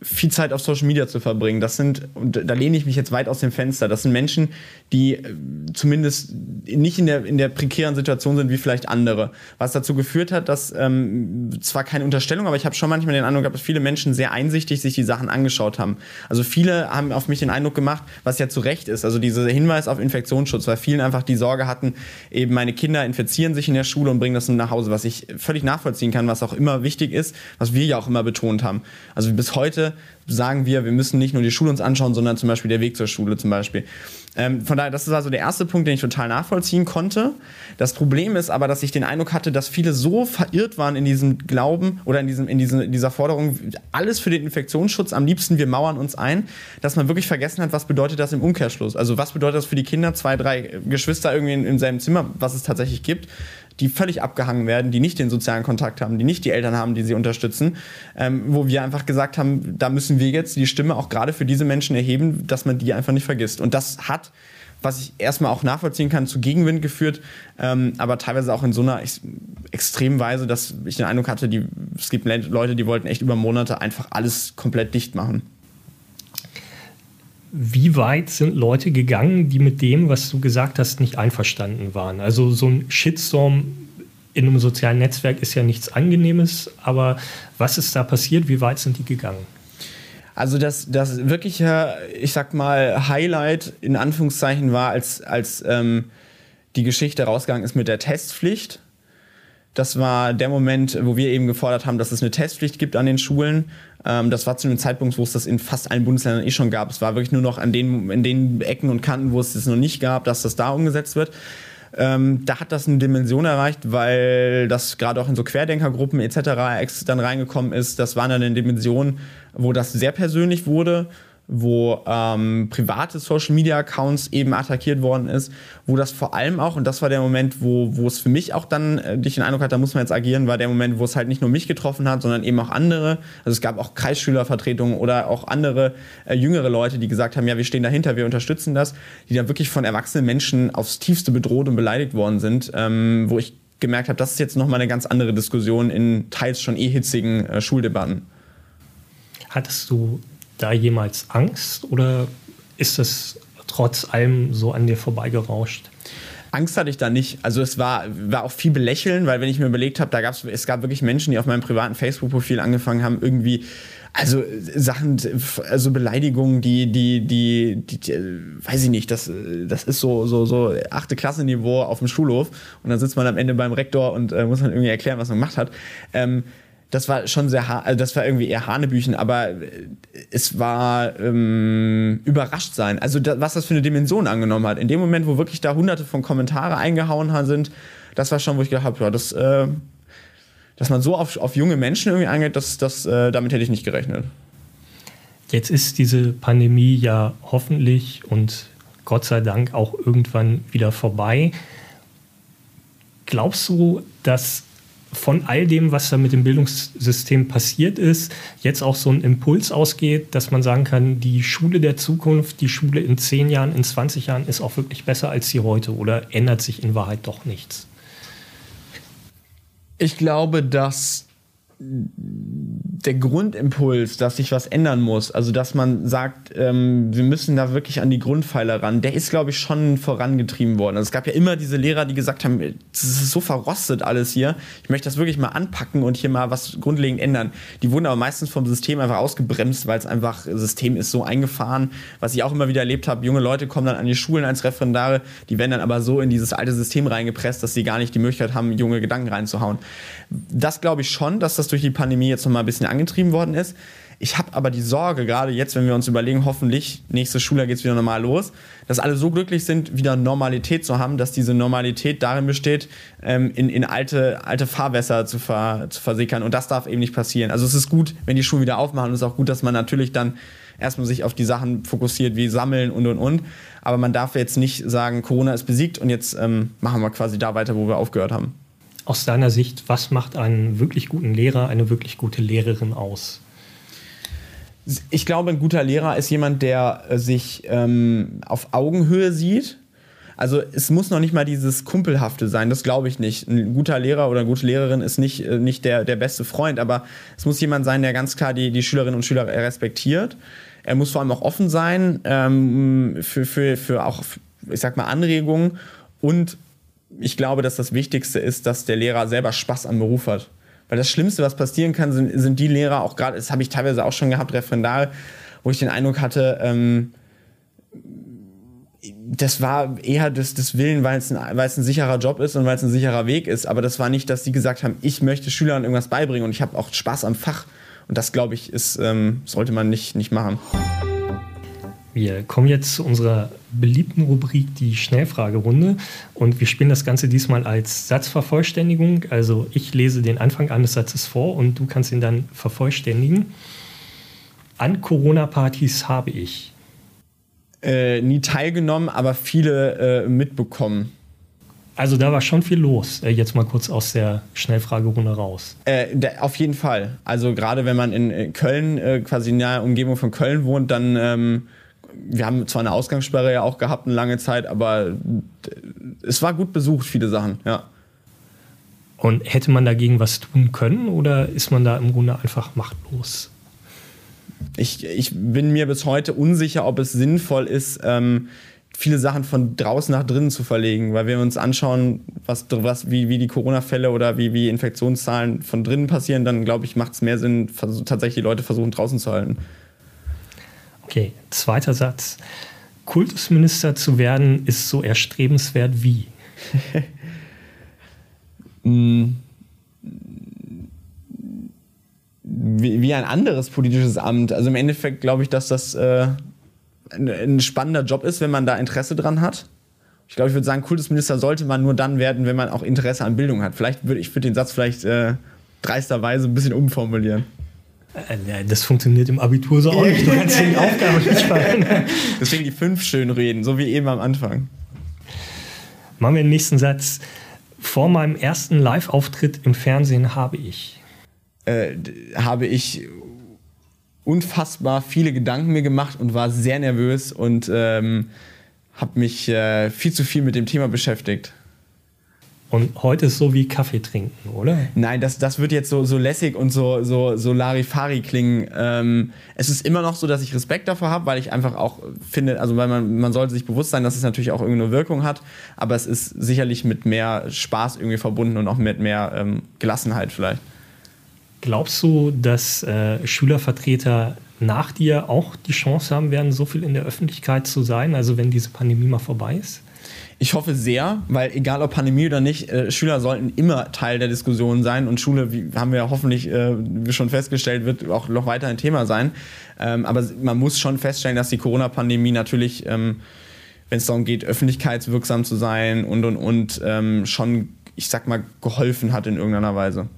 viel Zeit auf Social Media zu verbringen. Das sind, und da lehne ich mich jetzt weit aus dem Fenster, das sind Menschen, die äh, zumindest nicht in der, in der prekären Situation sind wie vielleicht andere. Was dazu geführt hat, dass ähm, zwar keine Unterstellung, aber ich habe schon manchmal den Eindruck gehabt, dass viele Menschen sehr einsichtig sich die Sachen angeschaut haben. Also viele haben auf mich den Eindruck gemacht, was ja zu Recht ist, also dieser Hinweis auf Infektionsschutz, weil vielen einfach die Sorge hatten, eben meine Kinder infizieren sich in der Schule und bringen das nach Hause, was ich völlig nachvollziehen kann, was auch immer wichtig ist, was wir ja auch immer betont haben. Also bis heute sagen wir, wir müssen nicht nur die Schule uns anschauen, sondern zum Beispiel der Weg zur Schule zum Beispiel. Ähm, von daher, das ist also der erste Punkt, den ich total nachvollziehen konnte. Das Problem ist aber, dass ich den Eindruck hatte, dass viele so verirrt waren in diesem Glauben oder in, diesem, in, diesem, in dieser Forderung, alles für den Infektionsschutz, am liebsten wir mauern uns ein, dass man wirklich vergessen hat, was bedeutet das im Umkehrschluss. Also was bedeutet das für die Kinder, zwei, drei Geschwister irgendwie im selben Zimmer, was es tatsächlich gibt die völlig abgehangen werden, die nicht den sozialen Kontakt haben, die nicht die Eltern haben, die sie unterstützen, ähm, wo wir einfach gesagt haben, da müssen wir jetzt die Stimme auch gerade für diese Menschen erheben, dass man die einfach nicht vergisst. Und das hat was ich erstmal auch nachvollziehen kann, zu Gegenwind geführt, ähm, aber teilweise auch in so einer ex extremen Weise, dass ich den Eindruck hatte, die, es gibt Leute, die wollten echt über Monate einfach alles komplett dicht machen wie weit sind Leute gegangen, die mit dem, was du gesagt hast, nicht einverstanden waren? Also so ein Shitstorm in einem sozialen Netzwerk ist ja nichts Angenehmes, aber was ist da passiert? Wie weit sind die gegangen? Also das, das wirkliche, ich sag mal, Highlight in Anführungszeichen war, als, als ähm, die Geschichte rausgegangen ist mit der Testpflicht. Das war der Moment, wo wir eben gefordert haben, dass es eine Testpflicht gibt an den Schulen. Ähm, das war zu einem Zeitpunkt, wo es das in fast allen Bundesländern eh schon gab. Es war wirklich nur noch an den, in den Ecken und Kanten, wo es das noch nicht gab, dass das da umgesetzt wird. Ähm, da hat das eine Dimension erreicht, weil das gerade auch in so Querdenkergruppen etc. dann reingekommen ist. Das war dann eine Dimension, wo das sehr persönlich wurde wo ähm, private Social Media Accounts eben attackiert worden ist, wo das vor allem auch, und das war der Moment, wo, wo es für mich auch dann, äh, dich den Eindruck hat, da muss man jetzt agieren, war der Moment, wo es halt nicht nur mich getroffen hat, sondern eben auch andere. Also es gab auch Kreisschülervertretungen oder auch andere äh, jüngere Leute, die gesagt haben, ja, wir stehen dahinter, wir unterstützen das, die dann wirklich von erwachsenen Menschen aufs tiefste bedroht und beleidigt worden sind, ähm, wo ich gemerkt habe, das ist jetzt nochmal eine ganz andere Diskussion in teils schon eh hitzigen äh, Schuldebatten. Hattest du da jemals Angst oder ist das trotz allem so an dir vorbeigerauscht? Angst hatte ich da nicht. Also es war, war auch viel Belächeln, weil wenn ich mir überlegt habe, da gab's, es gab wirklich Menschen, die auf meinem privaten Facebook-Profil angefangen haben, irgendwie also Sachen, also Beleidigungen, die, die, die, die, weiß ich nicht, das, das ist so, so, so achte Klassenniveau auf dem Schulhof und dann sitzt man am Ende beim Rektor und äh, muss man irgendwie erklären, was man gemacht hat. Das war schon sehr, also das war irgendwie eher Hanebüchen, aber es war ähm, überrascht sein. Also da, was das für eine Dimension angenommen hat. In dem Moment, wo wirklich da hunderte von Kommentare eingehauen sind, das war schon, wo ich gedacht habe, ja, das, äh, dass man so auf, auf junge Menschen irgendwie eingeht, das, das, äh, damit hätte ich nicht gerechnet. Jetzt ist diese Pandemie ja hoffentlich und Gott sei Dank auch irgendwann wieder vorbei. Glaubst du, dass von all dem, was da mit dem Bildungssystem passiert ist, jetzt auch so ein Impuls ausgeht, dass man sagen kann, die Schule der Zukunft, die Schule in 10 Jahren, in 20 Jahren ist auch wirklich besser als sie heute oder ändert sich in Wahrheit doch nichts? Ich glaube, dass der Grundimpuls, dass sich was ändern muss, also dass man sagt, ähm, wir müssen da wirklich an die Grundpfeiler ran, der ist, glaube ich, schon vorangetrieben worden. Also es gab ja immer diese Lehrer, die gesagt haben, das ist so verrostet alles hier, ich möchte das wirklich mal anpacken und hier mal was grundlegend ändern. Die wurden aber meistens vom System einfach ausgebremst, weil es einfach, das System ist so eingefahren, was ich auch immer wieder erlebt habe, junge Leute kommen dann an die Schulen als Referendare, die werden dann aber so in dieses alte System reingepresst, dass sie gar nicht die Möglichkeit haben, junge Gedanken reinzuhauen. Das glaube ich schon, dass das durch die Pandemie jetzt noch mal ein bisschen angetrieben worden ist. Ich habe aber die Sorge, gerade jetzt, wenn wir uns überlegen, hoffentlich nächste Schuljahr geht es wieder normal los, dass alle so glücklich sind, wieder Normalität zu haben, dass diese Normalität darin besteht, ähm, in, in alte, alte Fahrwässer zu, ver, zu versickern. Und das darf eben nicht passieren. Also es ist gut, wenn die Schulen wieder aufmachen. Und es ist auch gut, dass man natürlich dann erstmal sich auf die Sachen fokussiert, wie Sammeln und und und. Aber man darf jetzt nicht sagen, Corona ist besiegt und jetzt ähm, machen wir quasi da weiter, wo wir aufgehört haben aus deiner Sicht, was macht einen wirklich guten Lehrer, eine wirklich gute Lehrerin aus? Ich glaube, ein guter Lehrer ist jemand, der äh, sich ähm, auf Augenhöhe sieht. Also es muss noch nicht mal dieses Kumpelhafte sein, das glaube ich nicht. Ein guter Lehrer oder eine gute Lehrerin ist nicht, äh, nicht der, der beste Freund, aber es muss jemand sein, der ganz klar die, die Schülerinnen und Schüler respektiert. Er muss vor allem auch offen sein ähm, für, für, für auch, ich sag mal, Anregungen und ich glaube, dass das Wichtigste ist, dass der Lehrer selber Spaß am Beruf hat. Weil das Schlimmste, was passieren kann, sind, sind die Lehrer, auch gerade, das habe ich teilweise auch schon gehabt, Referendar, wo ich den Eindruck hatte, ähm, das war eher das, das Willen, weil es, ein, weil es ein sicherer Job ist und weil es ein sicherer Weg ist. Aber das war nicht, dass sie gesagt haben, ich möchte Schülern irgendwas beibringen und ich habe auch Spaß am Fach. Und das, glaube ich, ist, ähm, sollte man nicht, nicht machen. Wir kommen jetzt zu unserer beliebten Rubrik, die Schnellfragerunde. Und wir spielen das Ganze diesmal als Satzvervollständigung. Also ich lese den Anfang eines Satzes vor und du kannst ihn dann vervollständigen. An Corona-Partys habe ich. Äh, nie teilgenommen, aber viele äh, mitbekommen. Also da war schon viel los. Äh, jetzt mal kurz aus der Schnellfragerunde raus. Äh, der, auf jeden Fall. Also gerade wenn man in Köln, äh, quasi in der Umgebung von Köln wohnt, dann ähm, wir haben zwar eine Ausgangssperre ja auch gehabt eine lange Zeit, aber es war gut besucht, viele Sachen, ja. Und hätte man dagegen was tun können oder ist man da im Grunde einfach machtlos? Ich, ich bin mir bis heute unsicher, ob es sinnvoll ist, ähm, viele Sachen von draußen nach drinnen zu verlegen, weil wir uns anschauen, was, was, wie, wie die Corona-Fälle oder wie, wie Infektionszahlen von drinnen passieren, dann glaube ich, macht es mehr Sinn, tatsächlich die Leute versuchen draußen zu halten. Okay, zweiter Satz. Kultusminister zu werden ist so erstrebenswert wie? wie, wie ein anderes politisches Amt. Also im Endeffekt glaube ich, dass das äh, ein, ein, spannender Job ist, wenn man da Interesse dran hat. Ich glaube, ich würde sagen, Kultusminister sollte man nur dann werden, wenn man auch Interesse an Bildung hat. Vielleicht würde ich würde den Satz vielleicht äh, dreisterweise ein bisschen umformulieren. Äh, das funktioniert im Abitur so auch nicht. Du kannst die Aufgabe nicht fallen. Deswegen die fünf schön reden, so wie eben am Anfang. Machen wir den nächsten Satz. Vor meinem ersten Live-Auftritt im Fernsehen habe ich. Äh, habe ich unfassbar viele Gedanken mir gemacht und war sehr nervös und ähm, habe mich äh, viel zu viel mit dem Thema beschäftigt. Und heute ist so wie Kaffee trinken, oder? Nein, das, das wird jetzt so, so lässig und so, so, so Larifari klingen. Ähm, es ist immer noch so, dass ich Respekt davor habe, weil ich einfach auch finde, also weil man, man sollte sich bewusst sein, dass es natürlich auch irgendeine Wirkung hat, aber es ist sicherlich mit mehr Spaß irgendwie verbunden und auch mit mehr ähm, Gelassenheit vielleicht. Glaubst du, dass äh, Schülervertreter nach dir auch die Chance haben werden, so viel in der Öffentlichkeit zu sein, also wenn diese Pandemie mal vorbei ist? Ich hoffe sehr, weil egal ob Pandemie oder nicht, äh, Schüler sollten immer Teil der Diskussion sein und Schule, wie haben wir hoffentlich äh, schon festgestellt, wird auch noch weiter ein Thema sein. Ähm, aber man muss schon feststellen, dass die Corona-Pandemie natürlich, ähm, wenn es darum geht, öffentlichkeitswirksam zu sein und und und, ähm, schon, ich sag mal, geholfen hat in irgendeiner Weise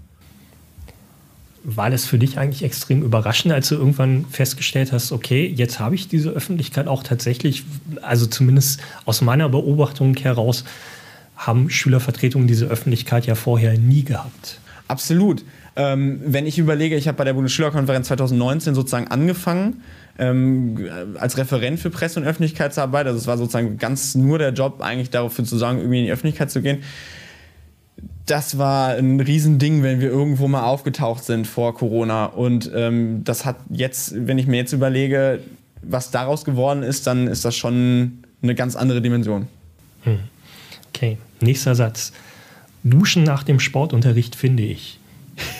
war das für dich eigentlich extrem überraschend, als du irgendwann festgestellt hast, okay, jetzt habe ich diese Öffentlichkeit auch tatsächlich, also zumindest aus meiner Beobachtung heraus, haben Schülervertretungen diese Öffentlichkeit ja vorher nie gehabt. Absolut. Ähm, wenn ich überlege, ich habe bei der Bundesschülerkonferenz 2019 sozusagen angefangen ähm, als Referent für Presse- und Öffentlichkeitsarbeit. Also es war sozusagen ganz nur der Job, eigentlich dafür zu sagen, irgendwie in die Öffentlichkeit zu gehen. Das war ein Riesending, wenn wir irgendwo mal aufgetaucht sind vor Corona. Und ähm, das hat jetzt, wenn ich mir jetzt überlege, was daraus geworden ist, dann ist das schon eine ganz andere Dimension. Hm. Okay, nächster Satz. Duschen nach dem Sportunterricht finde ich.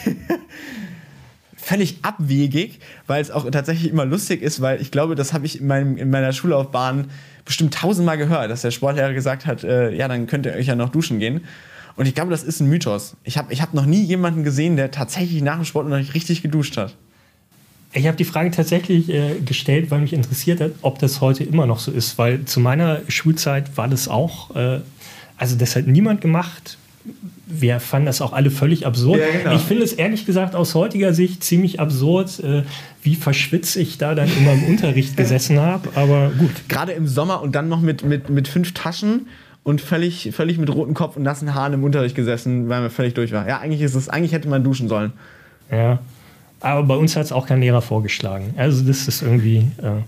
Völlig abwegig, weil es auch tatsächlich immer lustig ist, weil ich glaube, das habe ich in, meinem, in meiner Schullaufbahn bestimmt tausendmal gehört, dass der Sportlehrer gesagt hat, äh, ja, dann könnt ihr euch ja noch duschen gehen. Und ich glaube, das ist ein Mythos. Ich habe ich hab noch nie jemanden gesehen, der tatsächlich nach dem Sportunterricht richtig geduscht hat. Ich habe die Frage tatsächlich äh, gestellt, weil mich interessiert hat, ob das heute immer noch so ist, weil zu meiner Schulzeit war das auch, äh, also das hat niemand gemacht. Wir fanden das auch alle völlig absurd. Ja, genau. Ich finde es ehrlich gesagt aus heutiger Sicht ziemlich absurd, äh, wie verschwitzt ich da dann immer im Unterricht gesessen habe. Aber gut. Gerade im Sommer und dann noch mit, mit, mit fünf Taschen und völlig, völlig mit rotem Kopf und nassen Haaren im Unterricht gesessen, weil man völlig durch war. Ja, eigentlich ist es, eigentlich hätte man duschen sollen. Ja. Aber bei uns hat es auch kein Lehrer vorgeschlagen. Also das ist irgendwie äh,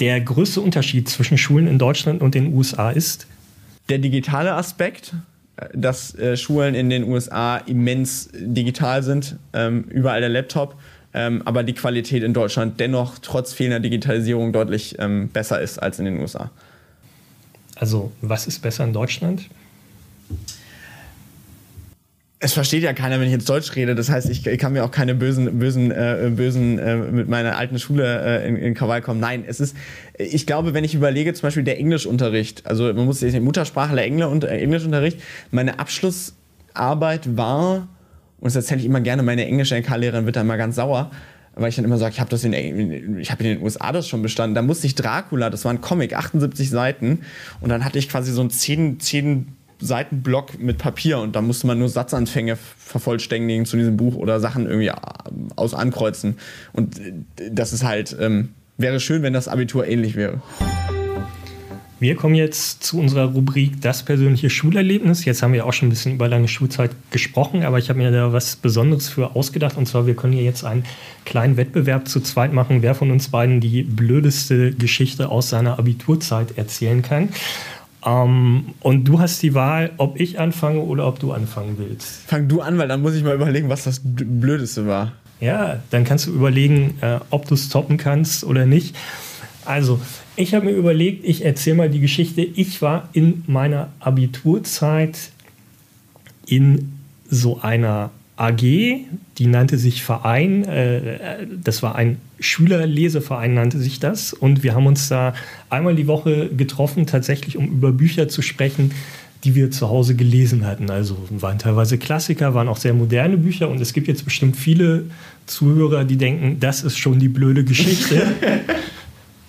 der größte Unterschied zwischen Schulen in Deutschland und den USA ist der digitale Aspekt, äh, dass äh, Schulen in den USA immens digital sind, ähm, überall der Laptop, ähm, aber die Qualität in Deutschland dennoch trotz fehlender Digitalisierung deutlich ähm, besser ist als in den USA. Also was ist besser in Deutschland? es versteht ja keiner, wenn ich jetzt Deutsch rede. Das heißt, ich, ich kann mir auch keine bösen, bösen, äh, bösen äh, mit meiner alten Schule äh, in, in Krawall kommen. Nein, es ist, ich glaube, wenn ich überlege, zum Beispiel der Englischunterricht, also man muss sich Muttersprachler äh, Englischunterricht, meine Abschlussarbeit war, und das erzähle ich immer gerne, meine englische NK-Lehrerin wird da immer ganz sauer, weil ich dann immer sage, ich habe das in, ich habe in den USA das schon bestanden. Da musste ich Dracula, das war ein Comic, 78 Seiten, und dann hatte ich quasi so ein 10, 10 Seitenblock mit Papier und da musste man nur Satzanfänge vervollständigen zu diesem Buch oder Sachen irgendwie äh, aus ankreuzen. Und äh, das ist halt, ähm, wäre schön, wenn das Abitur ähnlich wäre. Wir kommen jetzt zu unserer Rubrik Das persönliche Schulerlebnis. Jetzt haben wir auch schon ein bisschen über deine Schulzeit gesprochen, aber ich habe mir da was Besonderes für ausgedacht. Und zwar, wir können hier jetzt einen kleinen Wettbewerb zu zweit machen, wer von uns beiden die blödeste Geschichte aus seiner Abiturzeit erzählen kann. Um, ähm, und du hast die Wahl, ob ich anfange oder ob du anfangen willst. Fang du an, weil dann muss ich mal überlegen, was das Blödeste war. Ja, dann kannst du überlegen, äh, ob du es toppen kannst oder nicht. Also, ich habe mir überlegt, ich erzähle mal die Geschichte. Ich war in meiner Abiturzeit in so einer AG, die nannte sich Verein. Äh, das war ein Schülerleseverein, nannte sich das. Und wir haben uns da einmal die Woche getroffen, tatsächlich, um über Bücher zu sprechen, die wir zu Hause gelesen hatten. Also waren teilweise Klassiker, waren auch sehr moderne Bücher. Und es gibt jetzt bestimmt viele Zuhörer, die denken, das ist schon die blöde Geschichte.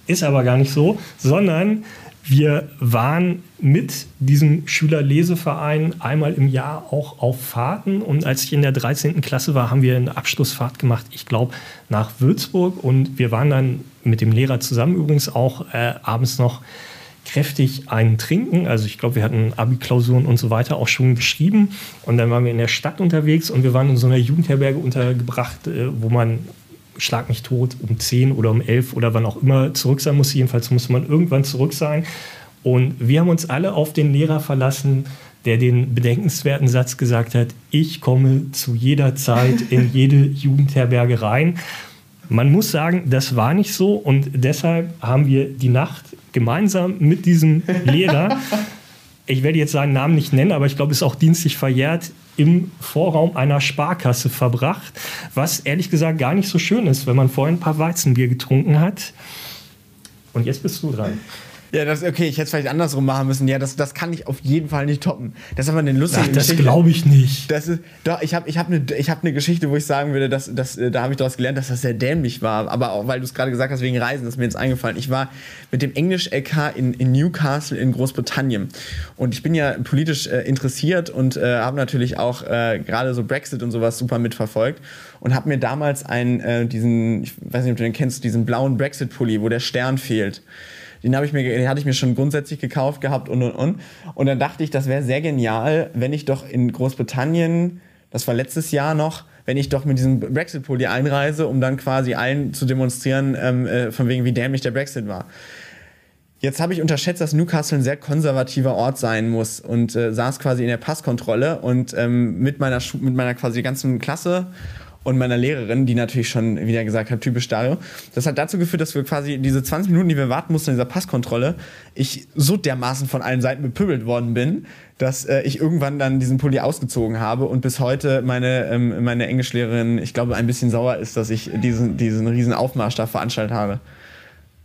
ist aber gar nicht so, sondern wir waren mit diesem Schülerleseverein einmal im Jahr auch auf Fahrten. Und als ich in der 13. Klasse war, haben wir eine Abschlussfahrt gemacht, ich glaube, nach Würzburg. Und wir waren dann mit dem Lehrer zusammen übrigens auch äh, abends noch kräftig einen trinken. Also ich glaube, wir hatten Abi-Klausuren und so weiter auch schon geschrieben. Und dann waren wir in der Stadt unterwegs und wir waren in so einer Jugendherberge untergebracht, äh, wo man schlag mich tot, um 10 oder um 11 oder wann auch immer zurück sein muss. Jedenfalls muss man irgendwann zurück sein. Und wir haben uns alle auf den Lehrer verlassen, der den bedenkenswerten Satz gesagt hat, ich komme zu jeder Zeit in jede Jugendherberge rein. Man muss sagen, das war nicht so und deshalb haben wir die Nacht gemeinsam mit diesem Lehrer, ich werde jetzt seinen Namen nicht nennen, aber ich glaube, es ist auch dienstlich verjährt, im Vorraum einer Sparkasse verbracht, was ehrlich gesagt gar nicht so schön ist, wenn man vorhin ein paar Weizenbier getrunken hat. Und jetzt bist du dran. Ja, das okay, ich hätte es vielleicht andersrum machen müssen. Ja, das, das kann ich auf jeden Fall nicht toppen. Das ist aber eine lustige Ach, das glaube ich nicht. Das ist, doch, ich habe ich hab eine hab ne Geschichte, wo ich sagen würde, dass, dass, äh, da habe ich daraus gelernt, dass das sehr dämlich war. Aber auch, weil du es gerade gesagt hast, wegen Reisen, das ist mir jetzt eingefallen. Ich war mit dem Englisch-LK in, in Newcastle in Großbritannien. Und ich bin ja politisch äh, interessiert und äh, habe natürlich auch äh, gerade so Brexit und sowas super mitverfolgt. Und habe mir damals einen, äh, diesen, ich weiß nicht, ob du den kennst, diesen blauen Brexit-Pulli, wo der Stern fehlt Den, ich mir, den hatte ich mir schon grundsätzlich gekauft gehabt und und und. Und dann dachte ich, das wäre sehr genial, wenn ich doch in Großbritannien, das war letztes Jahr noch, wenn ich doch mit diesem Brexit-Pulli einreise, um dann quasi allen zu demonstrieren, ähm, äh, von wegen, wie dämlich der Brexit war. Jetzt habe ich unterschätzt, dass Newcastle ein sehr konservativer Ort sein muss und äh, saß quasi in der Passkontrolle und ähm, mit meiner Schu mit meiner quasi ganzen Klasse und meiner Lehrerin, die natürlich schon wieder gesagt hat, typisch Dario. Das hat dazu geführt, dass wir quasi diese 20 Minuten, die wir warten mussten in dieser Passkontrolle, ich so dermaßen von allen Seiten bepöbelt worden bin, dass äh, ich irgendwann dann diesen Pulli ausgezogen habe und bis heute meine, ähm, meine Englischlehrerin, ich glaube, ein bisschen sauer ist, dass ich diesen, diesen riesen Aufmarsch da veranstaltet habe.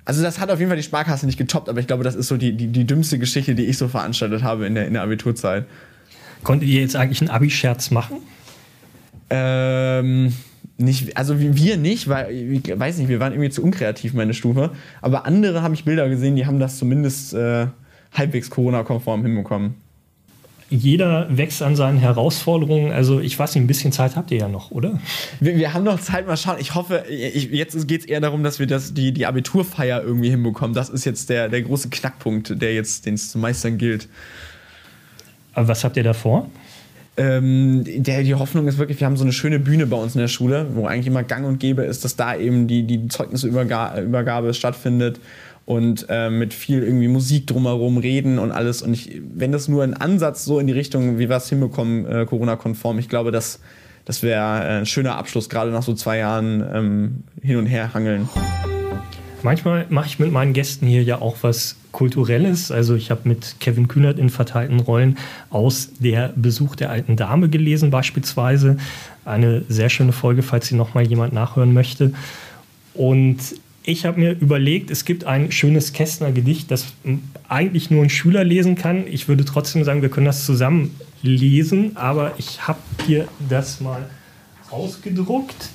Also das hat auf jeden Fall die Sparkasse nicht getoppt, aber ich glaube, das ist so die, die, die dümmste Geschichte, die ich so veranstaltet habe in der, in der Abiturzeit. Konntet ihr jetzt eigentlich einen Abi-Scherz machen? Ähm, nicht, also wir nicht, weil ich weiß nicht, wir waren irgendwie zu unkreativ, meine Stufe. Aber andere habe ich Bilder gesehen, die haben das zumindest äh, halbwegs Corona-konform hinbekommen jeder wächst an seinen Herausforderungen. Also ich weiß nicht, ein bisschen Zeit habt ihr ja noch, oder? Wir, wir haben noch Zeit, mal schauen. Ich hoffe, ich, jetzt geht es eher darum, dass wir das, die, die Abiturfeier irgendwie hinbekommen. Das ist jetzt der, der große Knackpunkt, der jetzt, den es zu meistern gilt. Aber was habt ihr da vor? Ähm, der, die Hoffnung ist wirklich, wir haben so eine schöne Bühne bei uns in der Schule, wo eigentlich immer gang und gäbe ist, dass da eben die, die Zeugnisübergabe stattfindet und äh, mit viel irgendwie Musik drumherum reden und alles. Und ich, wenn das nur ein Ansatz so in die Richtung, wie wir es hinbekommen, äh, Corona-konform, ich glaube, das, das wäre ein schöner Abschluss, gerade nach so zwei Jahren ähm, hin und her hangeln. Manchmal mache ich mit meinen Gästen hier ja auch was Kulturelles. Also ich habe mit Kevin Kühnert in verteilten Rollen aus der Besuch der alten Dame gelesen beispielsweise. Eine sehr schöne Folge, falls sie noch mal jemand nachhören möchte. Und ich habe mir überlegt, es gibt ein schönes Kästner Gedicht, das eigentlich nur ein Schüler lesen kann. Ich würde trotzdem sagen, wir können das zusammen lesen, aber ich habe hier das mal ausgedruckt.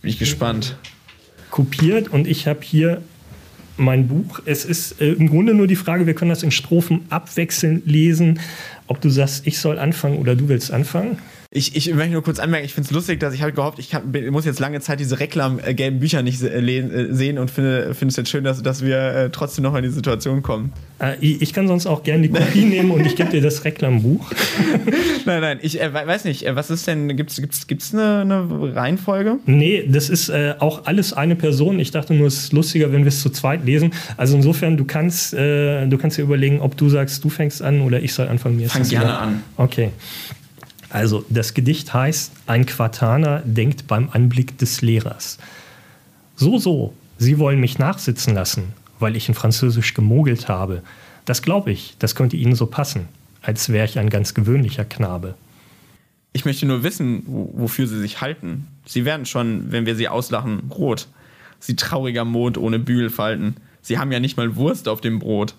Bin ich gespannt. Kopiert und ich habe hier mein Buch. Es ist äh, im Grunde nur die Frage, wir können das in Strophen abwechselnd lesen, ob du sagst, ich soll anfangen oder du willst anfangen. Ich, ich möchte nur kurz anmerken, ich finde es lustig, dass ich habe gehofft, ich kann, muss jetzt lange Zeit diese reklamgelben Bücher nicht äh, äh, sehen und finde, finde es jetzt schön, dass, dass wir äh, trotzdem noch in die Situation kommen. Äh, ich kann sonst auch gerne die Kopie nehmen und ich gebe dir das Reklambuch. nein, nein, ich äh, weiß nicht, äh, was ist denn, gibt es gibt's, gibt's eine, eine Reihenfolge? Nee, das ist auch alles eine Person. Ich dachte nur, es ist lustiger, wenn wir es zu zweit lesen. Also insofern, du kannst, du kannst dir überlegen, ob du sagst, du fängst an oder ich soll anfangen. Mir Fang gerne an. Okay. Also das Gedicht heißt, ein Quartaner denkt beim Anblick des Lehrers. So, so, Sie wollen mich nachsitzen lassen, weil ich in Französisch gemogelt habe. Das glaube ich, das könnte Ihnen so passen, als wäre ich ein ganz gewöhnlicher Knabe. Ich möchte nur wissen, wofür Sie sich halten. Sie werden schon, wenn wir Sie auslachen, rot. Sie trauriger Mond ohne Bügelfalten. Sie haben ja nicht mal Wurst auf dem Brot.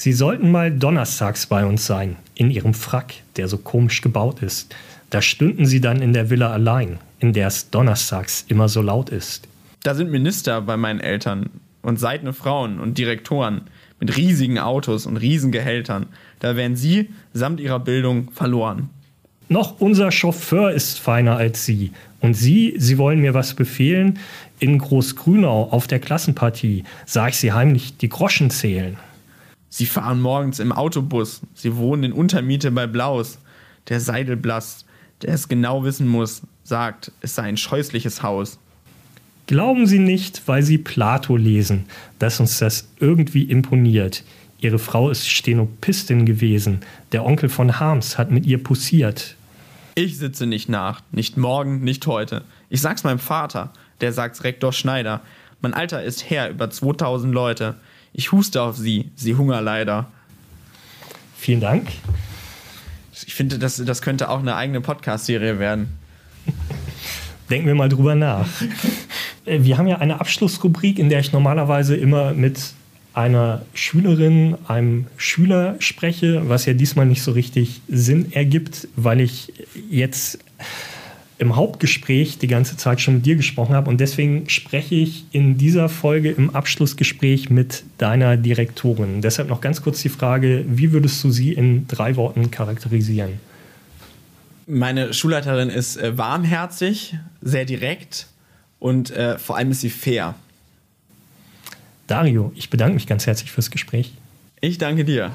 Sie sollten mal donnerstags bei uns sein, in Ihrem Frack, der so komisch gebaut ist. Da stünden Sie dann in der Villa allein, in der es donnerstags immer so laut ist. Da sind Minister bei meinen Eltern und seidene Frauen und Direktoren mit riesigen Autos und Riesengehältern. Da wären Sie samt Ihrer Bildung verloren. Noch unser Chauffeur ist feiner als Sie. Und Sie, Sie wollen mir was befehlen? In Großgrünau auf der Klassenpartie sah ich Sie heimlich die Groschen zählen. Sie fahren morgens im Autobus. Sie wohnen in Untermiete bei Blaus. Der Seidelblass, der es genau wissen muss, sagt, es sei ein scheußliches Haus. Glauben Sie nicht, weil Sie Plato lesen, dass uns das irgendwie imponiert. Ihre Frau ist Stenopistin gewesen. Der Onkel von Harms hat mit ihr pussiert. Ich sitze nicht nach. Nicht morgen, nicht heute. Ich sag's meinem Vater. Der sagt's Rektor Schneider. Mein Alter ist Herr über 2000 Leute. Ich huste auf sie, sie hunger leider. Vielen Dank. Ich finde, das, das könnte auch eine eigene Podcast-Serie werden. Denken wir mal drüber nach. Äh, wir haben ja eine Abschlussrubrik, in der ich normalerweise immer mit einer Schülerin, einem Schüler spreche, was ja diesmal nicht so richtig Sinn ergibt, weil ich jetzt im Hauptgespräch die ganze Zeit schon mit dir gesprochen habe. Und deswegen spreche ich in dieser Folge im Abschlussgespräch mit deiner Direktorin. Deshalb noch ganz kurz die Frage, wie würdest du sie in drei Worten charakterisieren? Meine Schulleiterin ist äh, warmherzig, sehr direkt und äh, vor allem ist sie fair. Dario, ich bedanke mich ganz herzlich fürs Gespräch. Ich danke dir.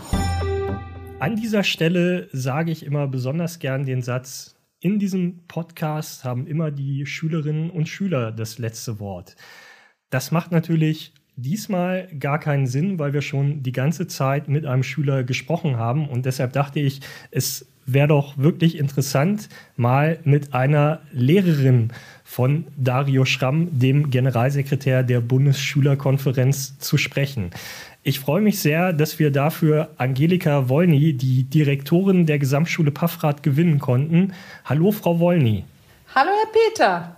An dieser Stelle sage ich immer besonders gern den Satz, in diesem Podcast haben immer die Schülerinnen und Schüler das letzte Wort. Das macht natürlich diesmal gar keinen Sinn, weil wir schon die ganze Zeit mit einem Schüler gesprochen haben und deshalb dachte ich, es wäre doch wirklich interessant, mal mit einer Lehrerin von Dario Schramm, dem Generalsekretär der Bundesschülerkonferenz, zu sprechen. Ich freue mich sehr, dass wir dafür Angelika Wolny, die Direktorin der Gesamtschule Paffrath, gewinnen konnten. Hallo, Frau Wolny. Hallo, Herr Peter.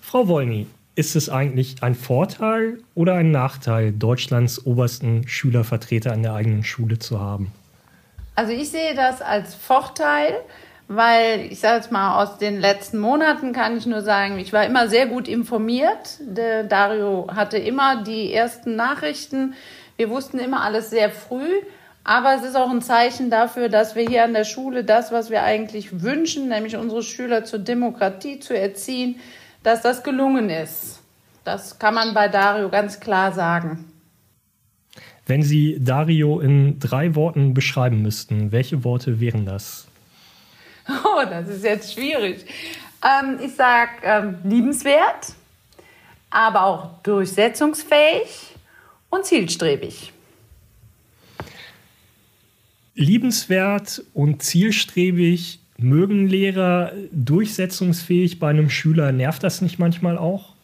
Frau Wolny, ist es eigentlich ein Vorteil oder ein Nachteil, Deutschlands obersten Schülervertreter an der eigenen Schule zu haben? Also ich sehe das als Vorteil, weil ich sage jetzt mal, aus den letzten Monaten kann ich nur sagen, ich war immer sehr gut informiert. Der Dario hatte immer die ersten Nachrichten wir wussten immer alles sehr früh, aber es ist auch ein Zeichen dafür, dass wir hier an der Schule das, was wir eigentlich wünschen, nämlich unsere Schüler zur Demokratie zu erziehen, dass das gelungen ist. Das kann man bei Dario ganz klar sagen. Wenn Sie Dario in drei Worten beschreiben müssten, welche Worte wären das? Oh, das ist jetzt schwierig. Ähm, ich sage ähm, liebenswert, aber auch durchsetzungsfähig und zielstrebig. Liebenswert und zielstrebig mögen Lehrer durchsetzungsfähig bei einem Schüler. Nervt das nicht manchmal auch?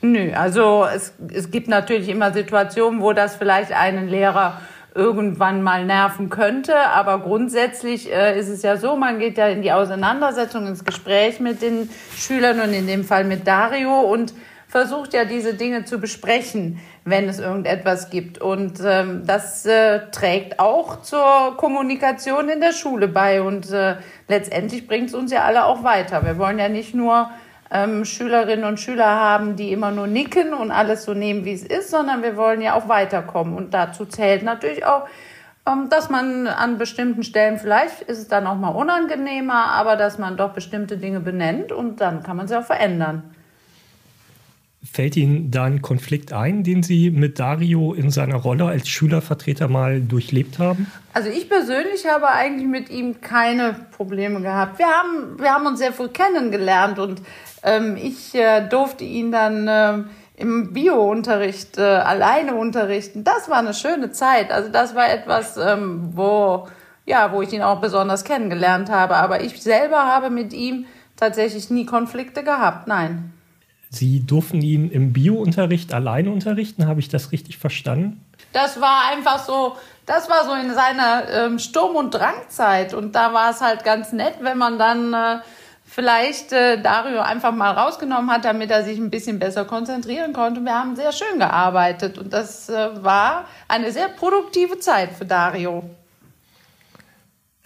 Nö, also es, es gibt natürlich immer Situationen, wo das vielleicht einen Lehrer irgendwann mal nerven könnte. Aber grundsätzlich äh, ist es ja so, man geht ja in die Auseinandersetzung, ins Gespräch mit den Schülern und in dem Fall mit Dario und versucht ja diese Dinge zu besprechen wenn es irgendetwas gibt. Und ähm, das äh, trägt auch zur Kommunikation in der Schule bei. Und äh, letztendlich bringt es uns ja alle auch weiter. Wir wollen ja nicht nur ähm, Schülerinnen und Schüler haben, die immer nur nicken und alles so nehmen, wie es ist, sondern wir wollen ja auch weiterkommen. Und dazu zählt natürlich auch, ähm, dass man an bestimmten Stellen, vielleicht ist es dann auch mal unangenehmer, aber dass man doch bestimmte Dinge benennt und dann kann man sie auch verändern. Fällt Ihnen da ein Konflikt ein, den Sie mit Dario in seiner Rolle als Schülervertreter mal durchlebt haben? Also ich persönlich habe eigentlich mit ihm keine Probleme gehabt. Wir haben, wir haben uns sehr früh kennengelernt und ähm, ich äh, durfte ihn dann äh, im Bio-Unterricht äh, alleine unterrichten. Das war eine schöne Zeit. Also das war etwas, ähm, wo, ja, wo ich ihn auch besonders kennengelernt habe. Aber ich selber habe mit ihm tatsächlich nie Konflikte gehabt. Nein. Sie durften ihn im Bio-Unterricht alleine unterrichten, habe ich das richtig verstanden? Das war einfach so, das war so in seiner ähm, Sturm- und Drangzeit. Und da war es halt ganz nett, wenn man dann äh, vielleicht äh, Dario einfach mal rausgenommen hat, damit er sich ein bisschen besser konzentrieren konnte. Wir haben sehr schön gearbeitet und das äh, war eine sehr produktive Zeit für Dario.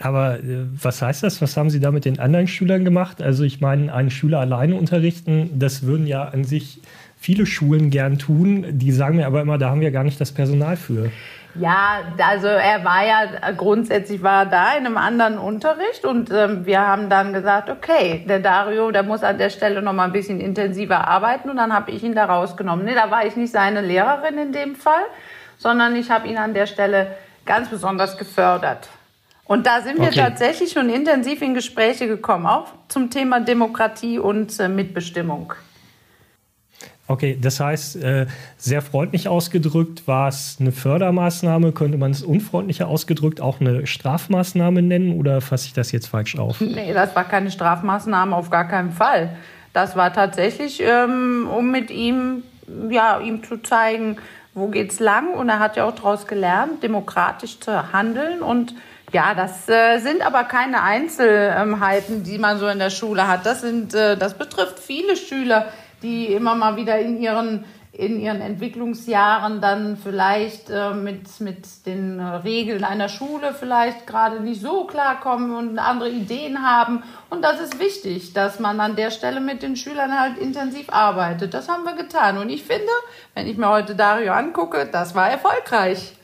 Aber äh, was heißt das? Was haben Sie da mit den anderen Schülern gemacht? Also ich meine, einen Schüler alleine unterrichten, das würden ja an sich viele Schulen gern tun. Die sagen mir aber immer, da haben wir gar nicht das Personal für. Ja, also er war ja grundsätzlich war da in einem anderen Unterricht und ähm, wir haben dann gesagt, okay, der Dario, der muss an der Stelle noch mal ein bisschen intensiver arbeiten und dann habe ich ihn da rausgenommen. Nee, da war ich nicht seine Lehrerin in dem Fall, sondern ich habe ihn an der Stelle ganz besonders gefördert. Und da sind wir okay. tatsächlich schon intensiv in Gespräche gekommen, auch zum Thema Demokratie und äh, Mitbestimmung. Okay, das heißt, äh, sehr freundlich ausgedrückt war es eine Fördermaßnahme, könnte man es unfreundlicher ausgedrückt auch eine Strafmaßnahme nennen oder fasse ich das jetzt falsch auf? Nee, das war keine Strafmaßnahme, auf gar keinen Fall. Das war tatsächlich, ähm, um mit ihm, ja, ihm zu zeigen, wo geht's lang und er hat ja auch daraus gelernt, demokratisch zu handeln und ja, das äh, sind aber keine Einzelheiten, die man so in der Schule hat. Das sind, äh, das betrifft viele Schüler, die immer mal wieder in ihren in ihren Entwicklungsjahren dann vielleicht äh, mit, mit den Regeln einer Schule vielleicht gerade nicht so klarkommen und andere Ideen haben. Und das ist wichtig, dass man an der Stelle mit den Schülern halt intensiv arbeitet. Das haben wir getan. Und ich finde, wenn ich mir heute Dario angucke, das war erfolgreich.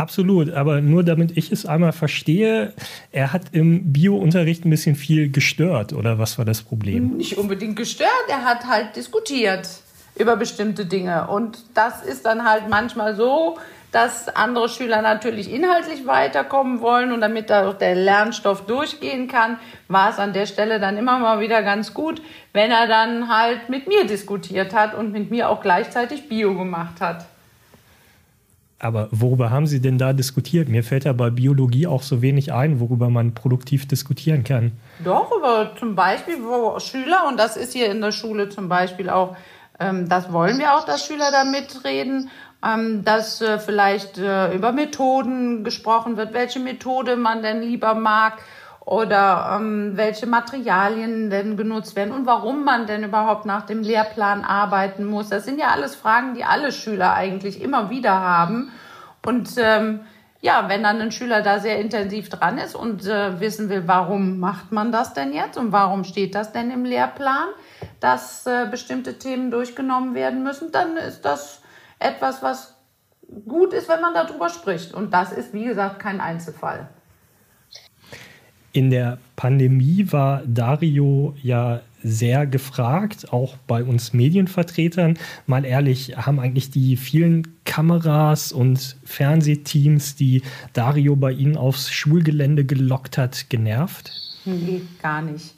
Absolut, aber nur damit ich es einmal verstehe, er hat im Bio-Unterricht ein bisschen viel gestört, oder was war das Problem? Nicht unbedingt gestört, er hat halt diskutiert über bestimmte Dinge. Und das ist dann halt manchmal so, dass andere Schüler natürlich inhaltlich weiterkommen wollen und damit da auch der Lernstoff durchgehen kann, war es an der Stelle dann immer mal wieder ganz gut, wenn er dann halt mit mir diskutiert hat und mit mir auch gleichzeitig Bio gemacht hat. Aber worüber haben Sie denn da diskutiert? Mir fällt ja bei Biologie auch so wenig ein, worüber man produktiv diskutieren kann. Doch, über zum Beispiel, wo Schüler, und das ist hier in der Schule zum Beispiel auch, ähm, das wollen wir auch, dass Schüler da mitreden, ähm, dass äh, vielleicht äh, über Methoden gesprochen wird, welche Methode man denn lieber mag oder ähm, welche Materialien denn genutzt werden und warum man denn überhaupt nach dem Lehrplan arbeiten muss. Das sind ja alles Fragen, die alle Schüler eigentlich immer wieder haben. Und ähm, ja, wenn dann ein Schüler da sehr intensiv dran ist und äh, wissen will, warum macht man das denn jetzt und warum steht das denn im Lehrplan, dass äh, bestimmte Themen durchgenommen werden müssen, dann ist das etwas, was gut ist, wenn man darüber spricht. Und das ist, wie gesagt, kein Einzelfall. In der Pandemie war Dario ja sehr gefragt, auch bei uns Medienvertretern. Mal ehrlich, haben eigentlich die vielen Kameras und Fernsehteams, die Dario bei Ihnen aufs Schulgelände gelockt hat, genervt? Nee, gar nicht.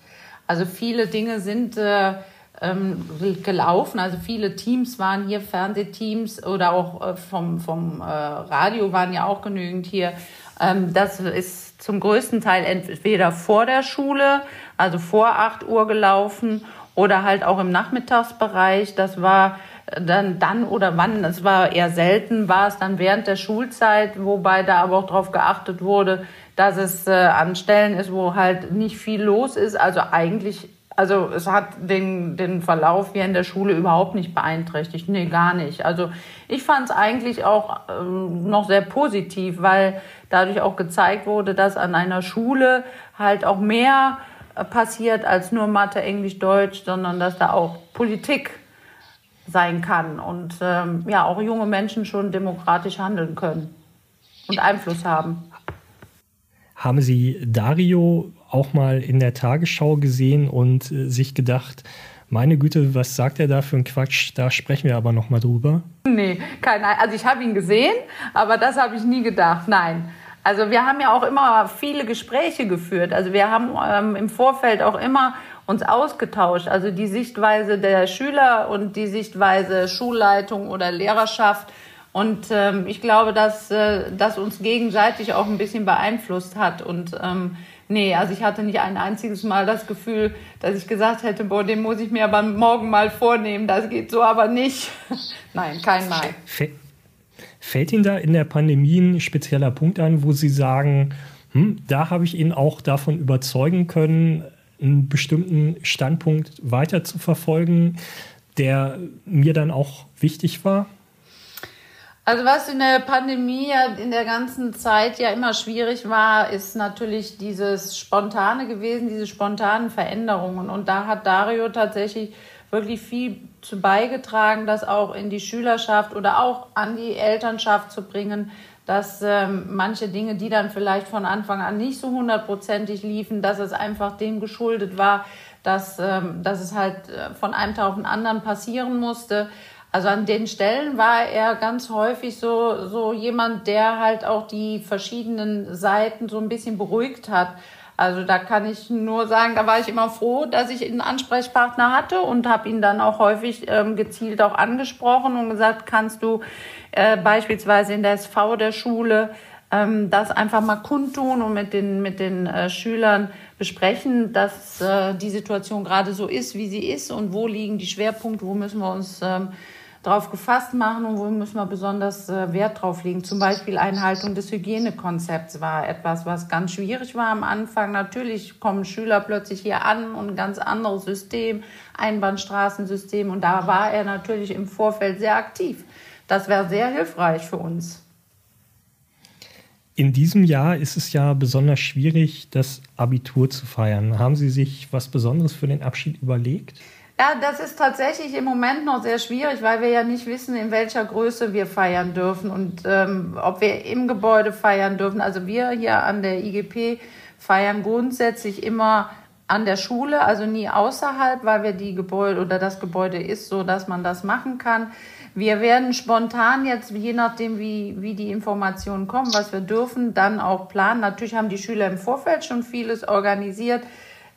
Also viele Dinge sind äh, ähm, gelaufen. Also viele Teams waren hier, Fernsehteams oder auch äh, vom, vom äh, Radio waren ja auch genügend hier. Ähm, das ist zum größten Teil entweder vor der Schule, also vor 8 Uhr gelaufen oder halt auch im Nachmittagsbereich. Das war dann, dann oder wann, es war eher selten, war es dann während der Schulzeit, wobei da aber auch darauf geachtet wurde, dass es äh, an Stellen ist, wo halt nicht viel los ist. Also eigentlich also es hat den, den Verlauf hier in der Schule überhaupt nicht beeinträchtigt. Nee, gar nicht. Also ich fand es eigentlich auch ähm, noch sehr positiv, weil dadurch auch gezeigt wurde, dass an einer Schule halt auch mehr äh, passiert als nur Mathe, Englisch, Deutsch, sondern dass da auch Politik sein kann und ähm, ja auch junge Menschen schon demokratisch handeln können und Einfluss haben. Haben Sie Dario auch mal in der Tagesschau gesehen und äh, sich gedacht, meine Güte, was sagt er da für ein Quatsch? Da sprechen wir aber noch mal drüber. Nee, kein, also ich habe ihn gesehen, aber das habe ich nie gedacht. Nein. Also wir haben ja auch immer viele Gespräche geführt. Also wir haben ähm, im Vorfeld auch immer uns ausgetauscht. Also die Sichtweise der Schüler und die Sichtweise Schulleitung oder Lehrerschaft und ähm, ich glaube, dass äh, das uns gegenseitig auch ein bisschen beeinflusst hat. Und ähm, nee, also ich hatte nicht ein einziges Mal das Gefühl, dass ich gesagt hätte, boah, den muss ich mir aber morgen mal vornehmen. Das geht so aber nicht. Nein, kein Mal. Fällt Ihnen da in der Pandemie ein spezieller Punkt ein, wo Sie sagen, hm, da habe ich ihn auch davon überzeugen können, einen bestimmten Standpunkt weiter zu verfolgen, der mir dann auch wichtig war? Also was in der Pandemie ja in der ganzen Zeit ja immer schwierig war, ist natürlich dieses Spontane gewesen, diese spontanen Veränderungen. Und da hat Dario tatsächlich wirklich viel zu beigetragen, das auch in die Schülerschaft oder auch an die Elternschaft zu bringen, dass ähm, manche Dinge, die dann vielleicht von Anfang an nicht so hundertprozentig liefen, dass es einfach dem geschuldet war, dass, ähm, dass es halt äh, von einem Tag auf den anderen passieren musste. Also an den Stellen war er ganz häufig so, so jemand, der halt auch die verschiedenen Seiten so ein bisschen beruhigt hat. Also da kann ich nur sagen, da war ich immer froh, dass ich einen Ansprechpartner hatte und habe ihn dann auch häufig ähm, gezielt auch angesprochen und gesagt, kannst du äh, beispielsweise in der SV der Schule ähm, das einfach mal kundtun und mit den, mit den äh, Schülern besprechen, dass äh, die Situation gerade so ist, wie sie ist und wo liegen die Schwerpunkte, wo müssen wir uns ähm, drauf gefasst machen und wo müssen wir besonders äh, Wert drauf legen. Zum Beispiel Einhaltung des Hygienekonzepts war etwas, was ganz schwierig war am Anfang. Natürlich kommen Schüler plötzlich hier an und ein ganz anderes System, Einbahnstraßensystem. Und da war er natürlich im Vorfeld sehr aktiv. Das wäre sehr hilfreich für uns. In diesem Jahr ist es ja besonders schwierig, das Abitur zu feiern. Haben Sie sich was Besonderes für den Abschied überlegt? Ja, das ist tatsächlich im Moment noch sehr schwierig, weil wir ja nicht wissen, in welcher Größe wir feiern dürfen und ähm, ob wir im Gebäude feiern dürfen. Also wir hier an der IGP feiern grundsätzlich immer an der Schule, also nie außerhalb, weil wir die Gebäude oder das Gebäude ist so, dass man das machen kann. Wir werden spontan jetzt, je nachdem, wie, wie die Informationen kommen, was wir dürfen, dann auch planen. Natürlich haben die Schüler im Vorfeld schon vieles organisiert.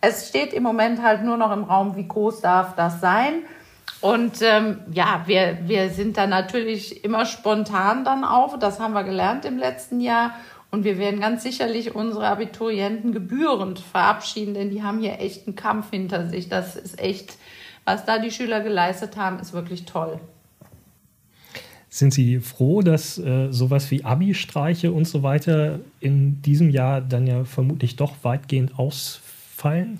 Es steht im Moment halt nur noch im Raum, wie groß darf das sein. Und ähm, ja, wir, wir sind da natürlich immer spontan dann auch. Das haben wir gelernt im letzten Jahr. Und wir werden ganz sicherlich unsere Abiturienten gebührend verabschieden, denn die haben hier echt einen Kampf hinter sich. Das ist echt, was da die Schüler geleistet haben, ist wirklich toll. Sind Sie froh, dass äh, sowas wie Abi-Streiche und so weiter in diesem Jahr dann ja vermutlich doch weitgehend ausfallen?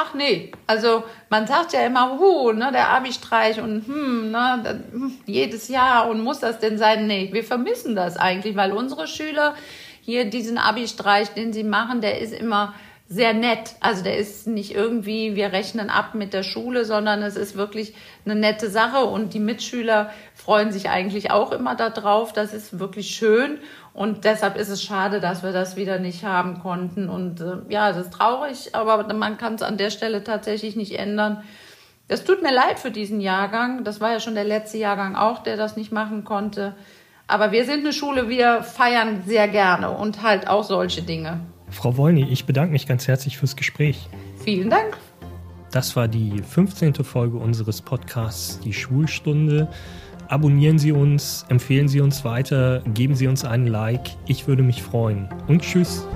Ach nee, also man sagt ja immer, huh, ne, der Abi-Streich und hm, ne, das, hm, jedes Jahr und muss das denn sein? Nee, wir vermissen das eigentlich, weil unsere Schüler hier diesen Abi-Streich, den sie machen, der ist immer sehr nett. Also der ist nicht irgendwie, wir rechnen ab mit der Schule, sondern es ist wirklich eine nette Sache und die Mitschüler freuen sich eigentlich auch immer darauf. Das ist wirklich schön und deshalb ist es schade, dass wir das wieder nicht haben konnten. Und äh, ja, es ist traurig, aber man kann es an der Stelle tatsächlich nicht ändern. Es tut mir leid für diesen Jahrgang. Das war ja schon der letzte Jahrgang auch, der das nicht machen konnte. Aber wir sind eine Schule, wir feiern sehr gerne und halt auch solche Dinge. Frau Wollny, ich bedanke mich ganz herzlich fürs Gespräch. Vielen Dank. Das war die 15. Folge unseres Podcasts Die Schulstunde. Abonnieren Sie uns, empfehlen Sie uns weiter, geben Sie uns einen Like. Ich würde mich freuen. Und tschüss.